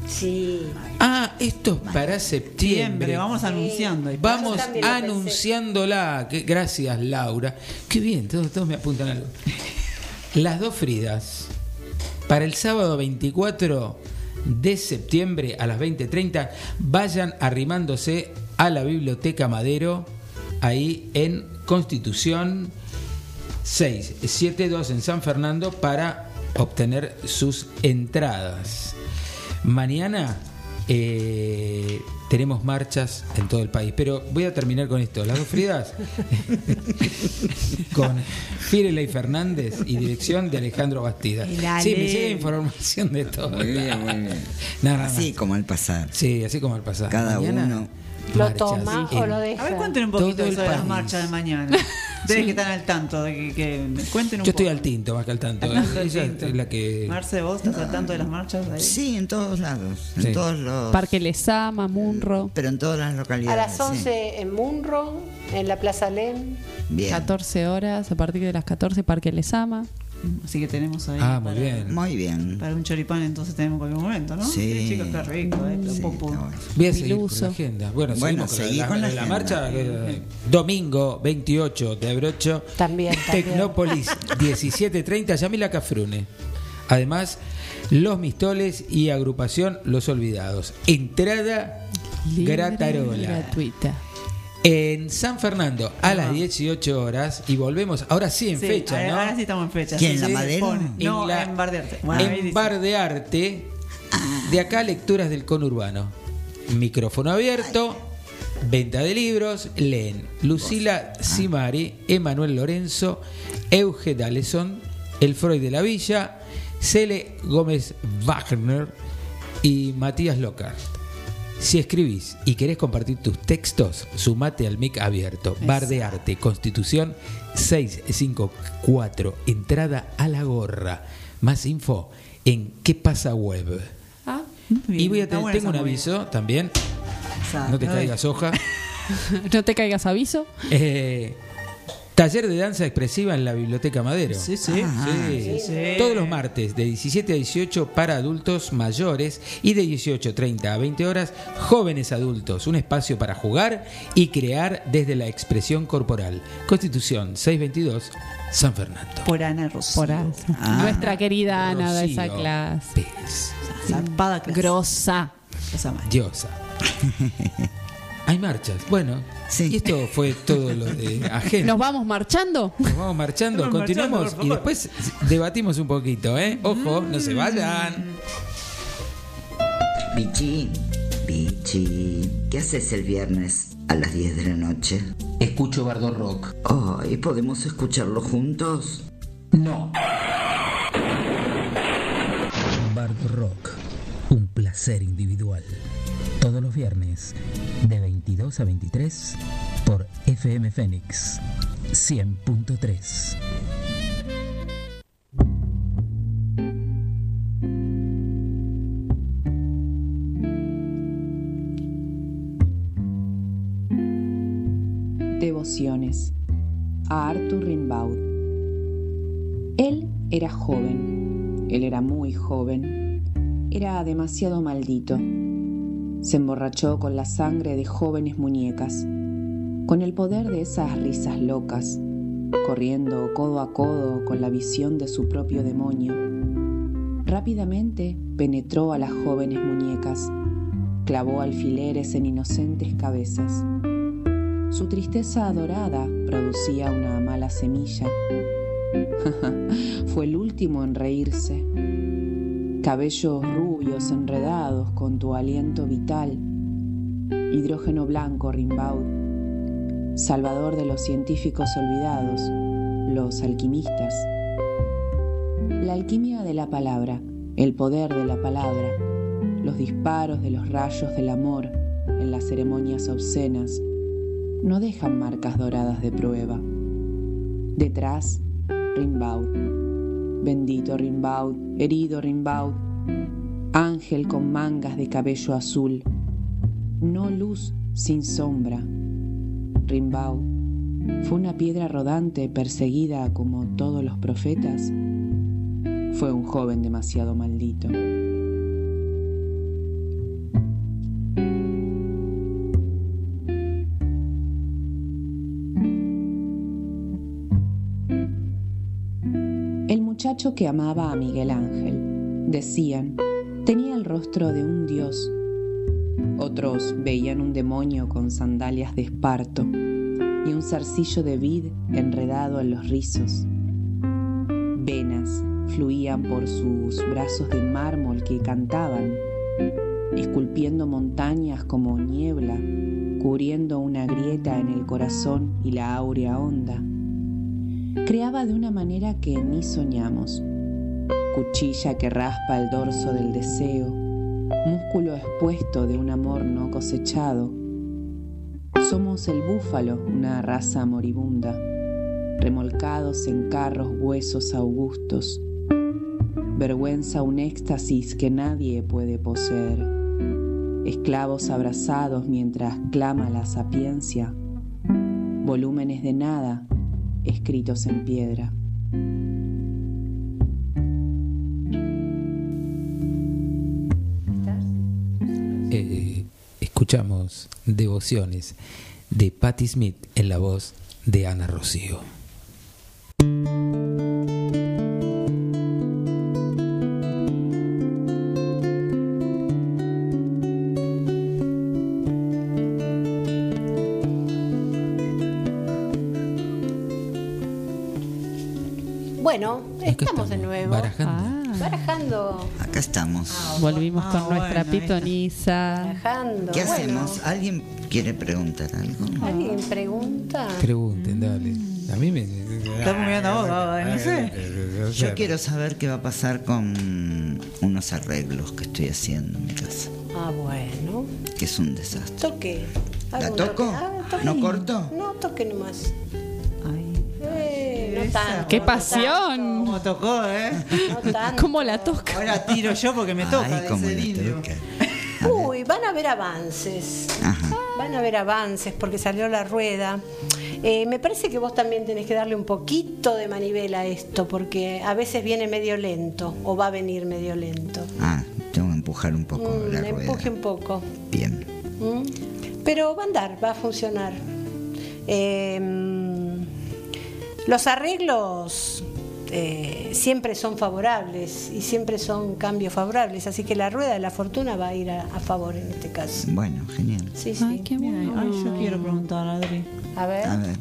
sí. Ah, esto es para septiembre. Vamos anunciando. Vamos anunciándola. Que, gracias, Laura. Qué bien, todos, todos me apuntan algo. Las dos Fridas. Para el sábado 24 de septiembre a las 20.30, vayan arrimándose a la Biblioteca Madero, ahí en Constitución 672 en San Fernando, para obtener sus entradas. Mañana eh, tenemos marchas en todo el país, pero voy a terminar con esto. Las dos Fridas, con Fireley Fernández y dirección de Alejandro Bastida. Dale. Sí, me llega información de todo. Muy bien, muy bien. Así como al pasar. Sí, así como al pasar. Cada Mañana, uno. ¿Lo toma o lo A deja? ver, cuenten un poquito eso de las marchas de mañana. Ustedes que están al tanto, de que, que cuenten un Yo estoy poco. al tinto, más que al tanto. Al tanto Ella tinto. es la que. Marce, ¿vos estás al tanto de las marchas? Ahí? Sí, en todos lados. En Sí. todos los. Parque Lesama, Munro. Pero en todas las A localidades. las sí. 11 en Munro, en la Plaza Lem. Bien. 14 horas, a partir de las 14, Parque Lesama. Así que tenemos ahí. Ah, muy para- bien. Muy bien. Para un choripán entonces tenemos en cualquier momento, ¿no? Sí. chicos, qué rico, ¿eh? Lo Sí, popo. está bueno. Voy a seguir con la agenda. Bueno, Bueno, seguimos seguí la, con la la marcha. eh, domingo 28 de abrocho. También, también. Tecnópolis 17.30, Yamila Cafrune. Además, Los Mistoles y agrupación Los Olvidados. Entrada Libre gratarola. Gratuita. En San Fernando a las 18 horas y volvemos, ahora sí en Sí, fecha, ahora, ¿no? ahora sí estamos en fecha. ¿Quién, sí, la sí, pone. No, En la- en Bar de Arte. Bueno, ahí en. Bar de Arte, de acá lecturas del conurbano. Micrófono abierto, venta de libros, leen Lucila Simari, Emanuel Lorenzo, Euge D'Alesson, El Freud de la Villa, Cele Gómez Wagner y Matías Lockhart. Si escribís y querés compartir tus textos, sumate al mic abierto. Bar de Arte, Constitución 654, entrada a la gorra. Más info en qué pasa web. Ah, Bien, y voy a tener, tengo un aviso también, Exacto. no te caigas hoja. no te caigas aviso. Eh, taller de danza expresiva en la Biblioteca Madero. Sí, sí. Ah, Sí. sí. Todos los martes de 17 a 18 para adultos mayores y de 18.30 a 20 horas jóvenes adultos. Un espacio para jugar y crear desde la expresión corporal. Constitución 622 San Fernando. Por Ana Rocío. Por Ana. Ah. Nuestra querida Ana de esa clase. Pérez. Zarpada clase. Grosa. Diosa. Hay marchas. Bueno, Sí. y esto fue todo lo de agenda. ¿Nos vamos marchando? Nos vamos marchando, continuamos marchando, y después debatimos un poquito, ¿eh? Ojo, no se vayan. Bichín, Bichín, ¿qué haces el viernes a las 10 de la noche? Escucho Bardo Rock. ¿y podemos escucharlo juntos? No. Bardo Rock. Un placer individual. Todos los viernes, de 22 a 23, por FM Fénix 100.3. Devociones a Arthur Rimbaud. Él era joven, él era muy joven, era demasiado maldito. Se emborrachó con la sangre de jóvenes muñecas, con el poder de esas risas locas, corriendo codo a codo con la visión de su propio demonio. Rápidamente penetró a las jóvenes muñecas, clavó alfileres en inocentes cabezas. Su tristeza adorada producía una mala semilla. Fue el último en reírse. Cabellos rubios enredados con tu aliento vital. Hidrógeno blanco Rimbaud. Salvador de los científicos olvidados, los alquimistas. La alquimia de la palabra, el poder de la palabra, los disparos de los rayos del amor en las ceremonias obscenas no dejan marcas doradas de prueba. Detrás, Rimbaud. Bendito Rimbaud, herido Rimbaud, ángel con mangas de cabello azul, no luz sin sombra. Rimbaud fue una piedra rodante perseguida como todos los profetas. Fue un joven demasiado maldito. Que amaba a Miguel Ángel, decían, tenía el rostro de un dios. Otros veían un demonio con sandalias de esparto y un zarcillo de vid enredado en los rizos. Venas fluían por sus brazos de mármol que cantaban, esculpiendo montañas como niebla, cubriendo una grieta en el corazón y la áurea onda creaba de una manera que ni soñamos. Cuchilla que raspa el dorso del deseo, músculo expuesto de un amor no cosechado. Somos el búfalo, una raza moribunda, remolcados en carros huesos augustos. Vergüenza un éxtasis que nadie puede poseer. Esclavos abrazados mientras clama la sapiencia. Volúmenes de nada escritos en piedra. Eh, escuchamos Devociones de Patti Smith en la voz de Ana Rocío. Estamos de nuevo. Barajando. Barajando. Acá estamos. Volvimos con Ah, nuestra bueno, ahí está. pitoniza. Barajando. ¿Qué Bueno, hacemos? ¿Alguien quiere preguntar algo? ¿Alguien pregunta? Pregunten, dale. A mí me. Estamos mirando a vos, no sé. Yo quiero saber qué va a pasar con unos arreglos que estoy haciendo en mi casa, Ah, bueno. que es un desastre. Toque. ¿La toco? toque. Ah. ¿No corto? No, toque nomás. Tanto. ¡Qué no pasión! ¿Cómo tocó, eh? no tanto. ¿Cómo la toca? Ahora tiro yo porque me toca. Ay, cómo dice el la indio. toca. Uy, van a haber avances. Ajá. Van a haber avances porque salió la rueda. Eh, me parece que vos también tenés que darle un poquito de manivela a esto, porque a veces viene medio lento o va a venir medio lento. Ah, tengo que empujar un poco Mm, la rueda. empuje un poco. Bien. ¿Mm? Pero va a andar, va a funcionar. Eh, los arreglos eh, siempre son favorables y siempre son cambios favorables, así que la rueda de la fortuna va a ir a, a favor en este caso. Bueno, genial. Sí, sí. Ay, qué bueno. Ay, yo quiero preguntar, Adri. A ver. A ver.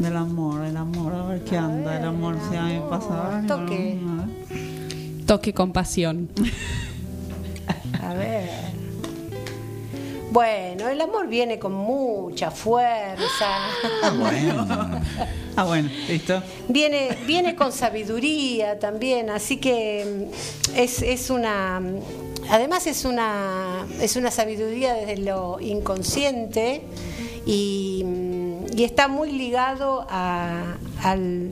Del amor, el amor, a ver qué anda, el amor, si a mí me pasa. Toque. A ver. Toque con pasión. A ver. Bueno, el amor viene con mucha fuerza. Ah, bueno, listo. Viene, viene con sabiduría también, así que mm, es, es una. Además es una, es una sabiduría desde lo inconsciente y, mm, y está muy ligado a- al,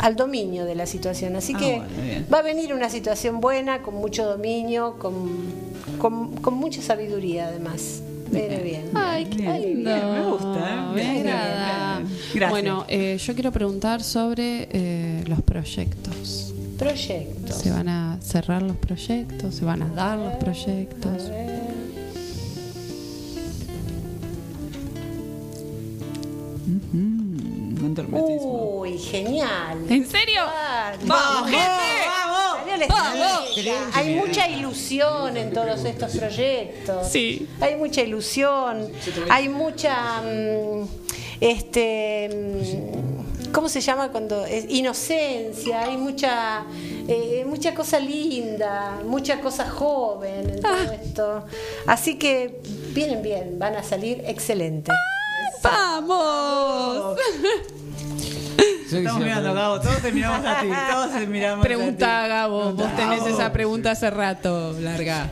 al dominio de la situación. Así Ah, que bueno, va a venir una situación buena, con mucho dominio, con, con, con mucha sabiduría además. Viene bien. Ay, qué lindo. me gusta, ¿eh? Me agrada. Gracias. Bueno, eh, yo quiero preguntar sobre eh, los proyectos. Proyectos. ¿Se van a cerrar los proyectos? ¿Se van a dar los proyectos? Un hermetismo. Uy, genial. ¿En serio? Claro. ¡Vamos, gente! Salió estrella. Hay mucha ilusión en todos estos proyectos. Sí. Hay mucha ilusión. Hay mucha. mm, este. mm, ¿Cómo se llama cuando.? es inocencia. Hay mucha. eh, mucha cosa linda. Mucha cosa joven en todo esto. Así que vienen bien. Van a salir excelentes. ¡Vamos! Estamos mirando, Gabo, todos te miramos a ti. Todos te miramos Pregunta, a ti. Gabo. Vos tenés esa pregunta hace rato, larga.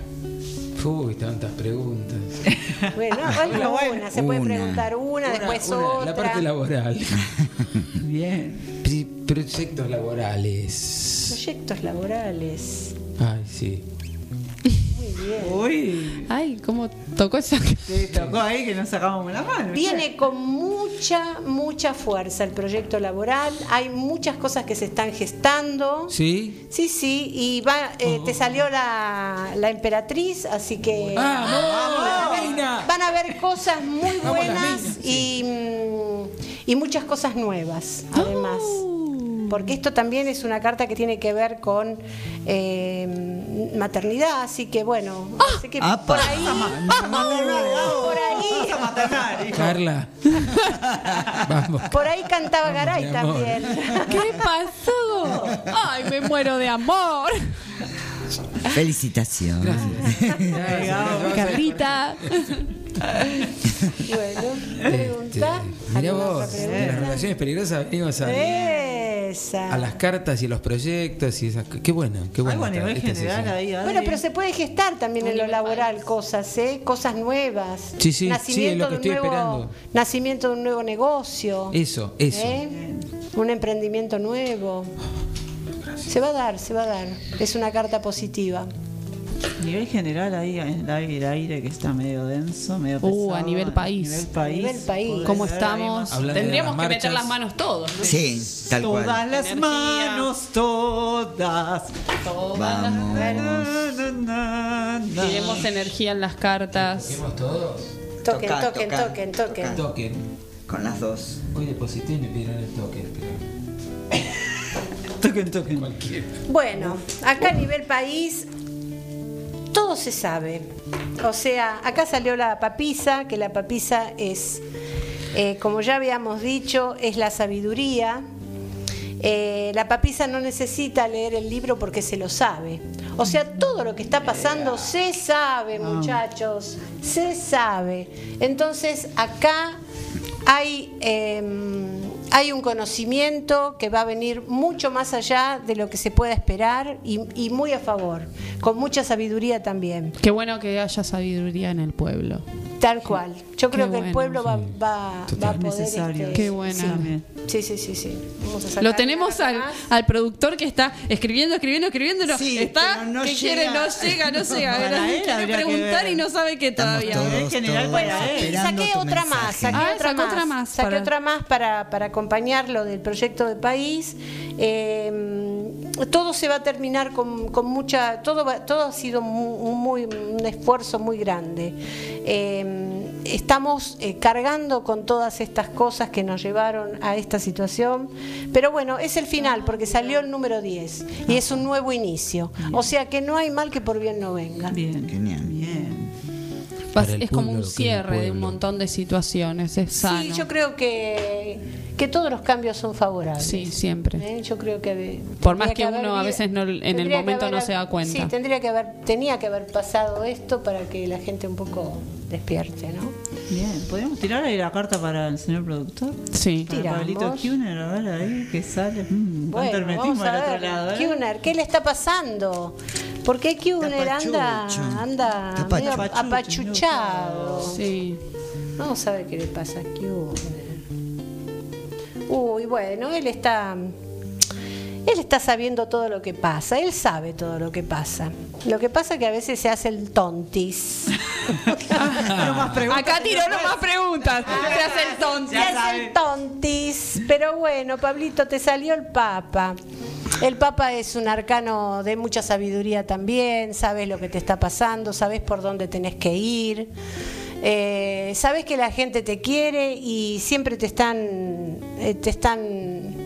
Uy, tantas preguntas. Bueno, bueno, una. Se puede Una. preguntar una, después Una, otra. La parte laboral. Bien. Pri- Proyectos laborales. Proyectos laborales. Ay, sí. Bien. Uy. Ay, ¿cómo tocó esa? Te tocó ahí que nos sacamos la mano. Viene con mucha, mucha fuerza el proyecto laboral. Hay muchas cosas que se están gestando. ¿Sí? Sí, sí, y va, eh, te salió la, la emperatriz, así que ¡Vamos! van, a ver, van a ver cosas muy buenas minas, y, mm, y muchas cosas nuevas, además. Porque esto también es una carta que tiene que ver con eh, maternidad, así que bueno, así que Apa. por ahí, por ahí, Carla. Vamos. por ahí cantaba Garay también. ¿Qué pasó? Ay, me muero de amor. Felicitaciones. Carlita. Bueno, pregunta. Este, Mirá ¿Alguna vos, de las relaciones peligrosas venimos a, Esa. a las cartas y los proyectos y esas Qué bueno, qué bueno. Algo a esta- esta general ahí. Bueno, pero se puede gestar también en lo laboral cosas, ¿eh? Cosas nuevas. Sí, sí, sí, es lo que estoy nuevo, esperando. Nacimiento de un nuevo negocio. Eso, eso. ¿eh? Un emprendimiento nuevo. Se va a dar, se va a dar. Es una carta positiva. A nivel general ahí en el aire, el aire que está medio denso, medio Uh, pesado. a nivel país. nivel país. nivel país. Puede ¿Cómo estamos? Tendríamos las que meter las manos todos. ¿no? Sí, tal Todas cual. las Energía. manos, todas. Todas Vamos. Na, na, na, na. Tiremos energía en las cartas. ¿Toquemos todos? Toquen, Toca, toquen, toca, toquen, toquen. Toquen. Con las dos. Hoy deposité y me pidieron el toque. Pero Toquen, toquen. cualquiera. Bueno, acá a nivel país todo se sabe. O sea, acá salió la papisa, que la papisa es, eh, como ya habíamos dicho, es la sabiduría. Eh, la papisa no necesita leer el libro porque se lo sabe. O sea, todo lo que está pasando se sabe, muchachos, se sabe. Entonces, acá hay, eh, hay un conocimiento que va a venir mucho más allá de lo que se pueda esperar y, y muy a favor, con mucha sabiduría también. Qué bueno que haya sabiduría en el pueblo. Tal cual. Yo Qué creo que el bueno, pueblo va, sí. va, va a poder. este, Qué buena. Sí, sí, sí, sí. Vamos a sacar Lo tenemos al, al productor que está escribiendo, escribiendo, escribiendo. no, Sí, está no que llega. quiere, no llega, no llega. Para Pero él quiere preguntar y no sabe qué Estamos todavía. todos, En general, él. esperando saqué otra más, saqué Ah, otra más, otra más saqué para- otra más para, para acompañar lo del proyecto de país. Eh, todo se va a terminar con, con mucha, todo va- todo ha sido mu- un, muy, un esfuerzo muy grande. Eh, estamos eh, cargando con todas estas cosas que nos llevaron a esta situación, pero bueno, es el final porque salió el número 10 y es un nuevo inicio. O sea que no hay mal que por bien no venga. Bien, Genial. bien. Es como un cierre de un montón de situaciones. Es sano. Sí, yo creo que, que que todos los cambios son favorables. Sí, siempre. ¿eh? Yo creo que de- Por más tendría que haber uno a vi- veces no- en el que momento no haber- se da cuenta. Sí, tendría que haber, tenía que haber pasado esto para que la gente un poco despierte, ¿no? Bien, ¿podríamos tirar ahí la carta para el señor productor? Sí. Para Tiramos. Pablito Kuhner, a ver ahí que sale. Mm, Bueno, vamos a del otro ver, lado, ¿eh? Kuhner, ¿qué le está pasando? ¿Por qué Kuhner anda, anda medio apachuchado? Sí. Vamos a ver qué le pasa a Kuhner. Uy, bueno, él está. Él está sabiendo todo lo que pasa, él sabe todo lo que pasa. Lo que pasa es que a veces se hace el tontis. Acá tiró no más preguntas. Se hace el tonto. Se hace el tontis. Pero bueno, Pablito, te salió el Papa. El Papa es un arcano de mucha sabiduría también, sabes lo que te está pasando, sabes por dónde tenés que ir, eh, sabes que la gente te quiere y siempre te están, eh, te están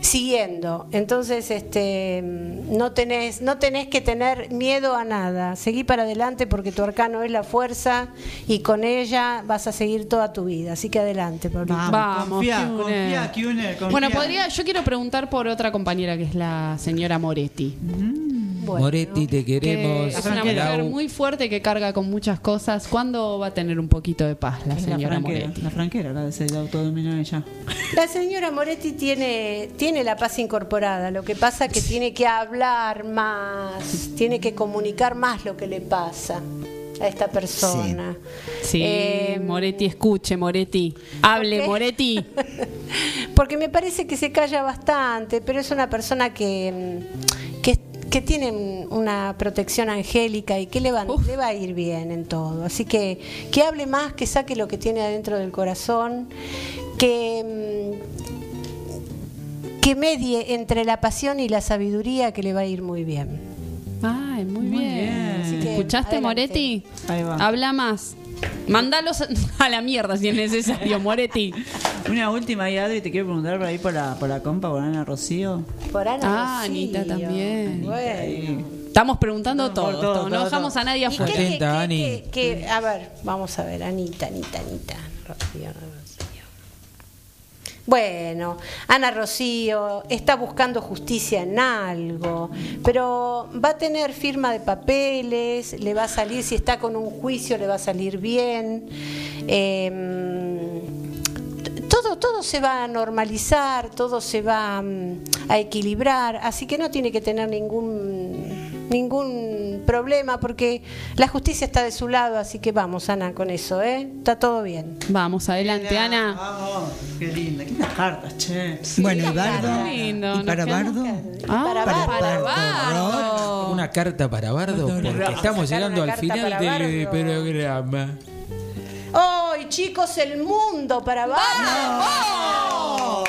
siguiendo. Entonces, este, no tenés, no tenés que tener miedo a nada. Seguí para adelante porque tu arcano es la fuerza y con ella vas a seguir toda tu vida. Así que adelante, Pablito. Vamos, confía, confía. Bueno, podría, yo quiero preguntar por otra compañera que es la señora Moretti. Moretti, te Que queremos. es una mujer Lau. muy fuerte que carga con muchas cosas. ¿Cuándo va a tener un poquito de paz la la señora franquera, Moretti? la franquera, la de ella. La señora Moretti tiene, tiene la paz incorporada, lo que pasa es que tiene que hablar más, tiene que comunicar más lo que le pasa a esta persona. Sí, Eh, Moretti, escuche, Moretti. Hable? Moretti. Porque me parece que se calla bastante, pero es una persona que, mm, que, que tiene una protección angélica y que le va, le va a ir bien en todo. Así que que hable más, que saque lo que tiene adentro del corazón, que, mm, que medie entre la pasión y la sabiduría, que le va a ir muy bien. Ay, muy, bien. Así que, ¿Escuchaste, adelante. Moretti? Ahí va. Habla más. Mándalos a la mierda si es necesario, Moretti. Una última y Adri, te quiero preguntar por ahí por la, por la compa, por Ana Rocío. Por Ana Ah, Rocío. Anita también. Bueno. Estamos preguntando todo, por todo, todo, no dejamos todo. a nadie ¿Y qué- afuera. qué- qué- a ver, vamos a ver, Anita, Anita, Anita. Rocío. Bueno, Ana Rocío está buscando justicia en algo, pero va a tener firma de papeles, le va a salir, si está con un juicio, le va a salir bien. Eh, todo, todo se va a normalizar, todo se va mm, a equilibrar, así que no tiene que tener ningún ningún problema porque la justicia está de su lado, así que vamos, Ana, con eso, ¿eh? Está todo bien. Vamos, adelante, Ana. Vamos, qué linda, qué cartas, che. bueno, y Bardo. Qué lindo, ¿Y nos para Bardo? Ah, Para para, Bardo. Bardo. Una carta para Bardo, porque estamos llegando al carta final para del Bardo. programa. ¡Hoy, chicos, el mundo para abajo!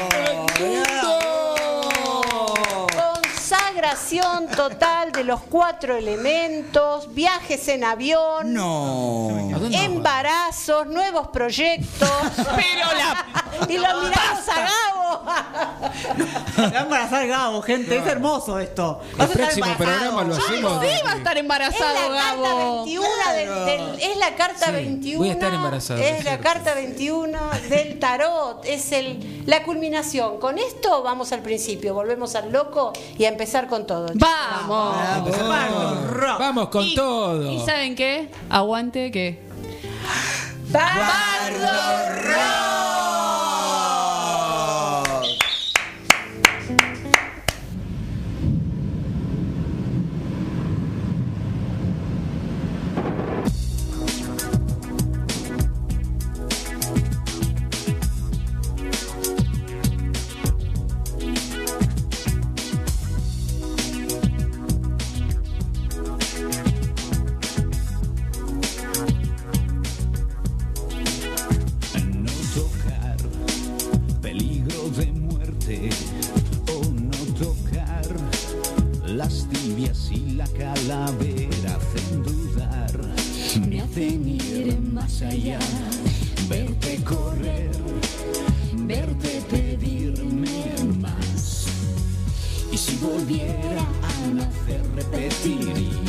Consagración total de los cuatro elementos, viajes en avión, No. embarazos, nuevos proyectos. Pero la y lo miramos a Gabo. Va a embarazar Gabo, gente, es hermoso esto. El Vas a estar próximo programa lo hacemos. Sí, va a estar Es embarazado, la carta Gabo. 21 del, del- es la carta Sí, 21. voy a estar embarazado, Es la carta 21 del tarot, es el la culminación. Con esto vamos al principio, volvemos al loco y a empezar con todo. Vamos. Vamos, vamos con Y- todo. ¿Y saben qué? Aguante que. No calavera hacen dudar, me hacen ir más allá, verte correr, verte pedirme más. Y si volviera a nacer repetiría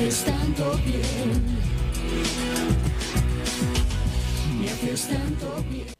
haces tanto bien. Me haces tanto bien.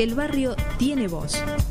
El barrio tiene voz.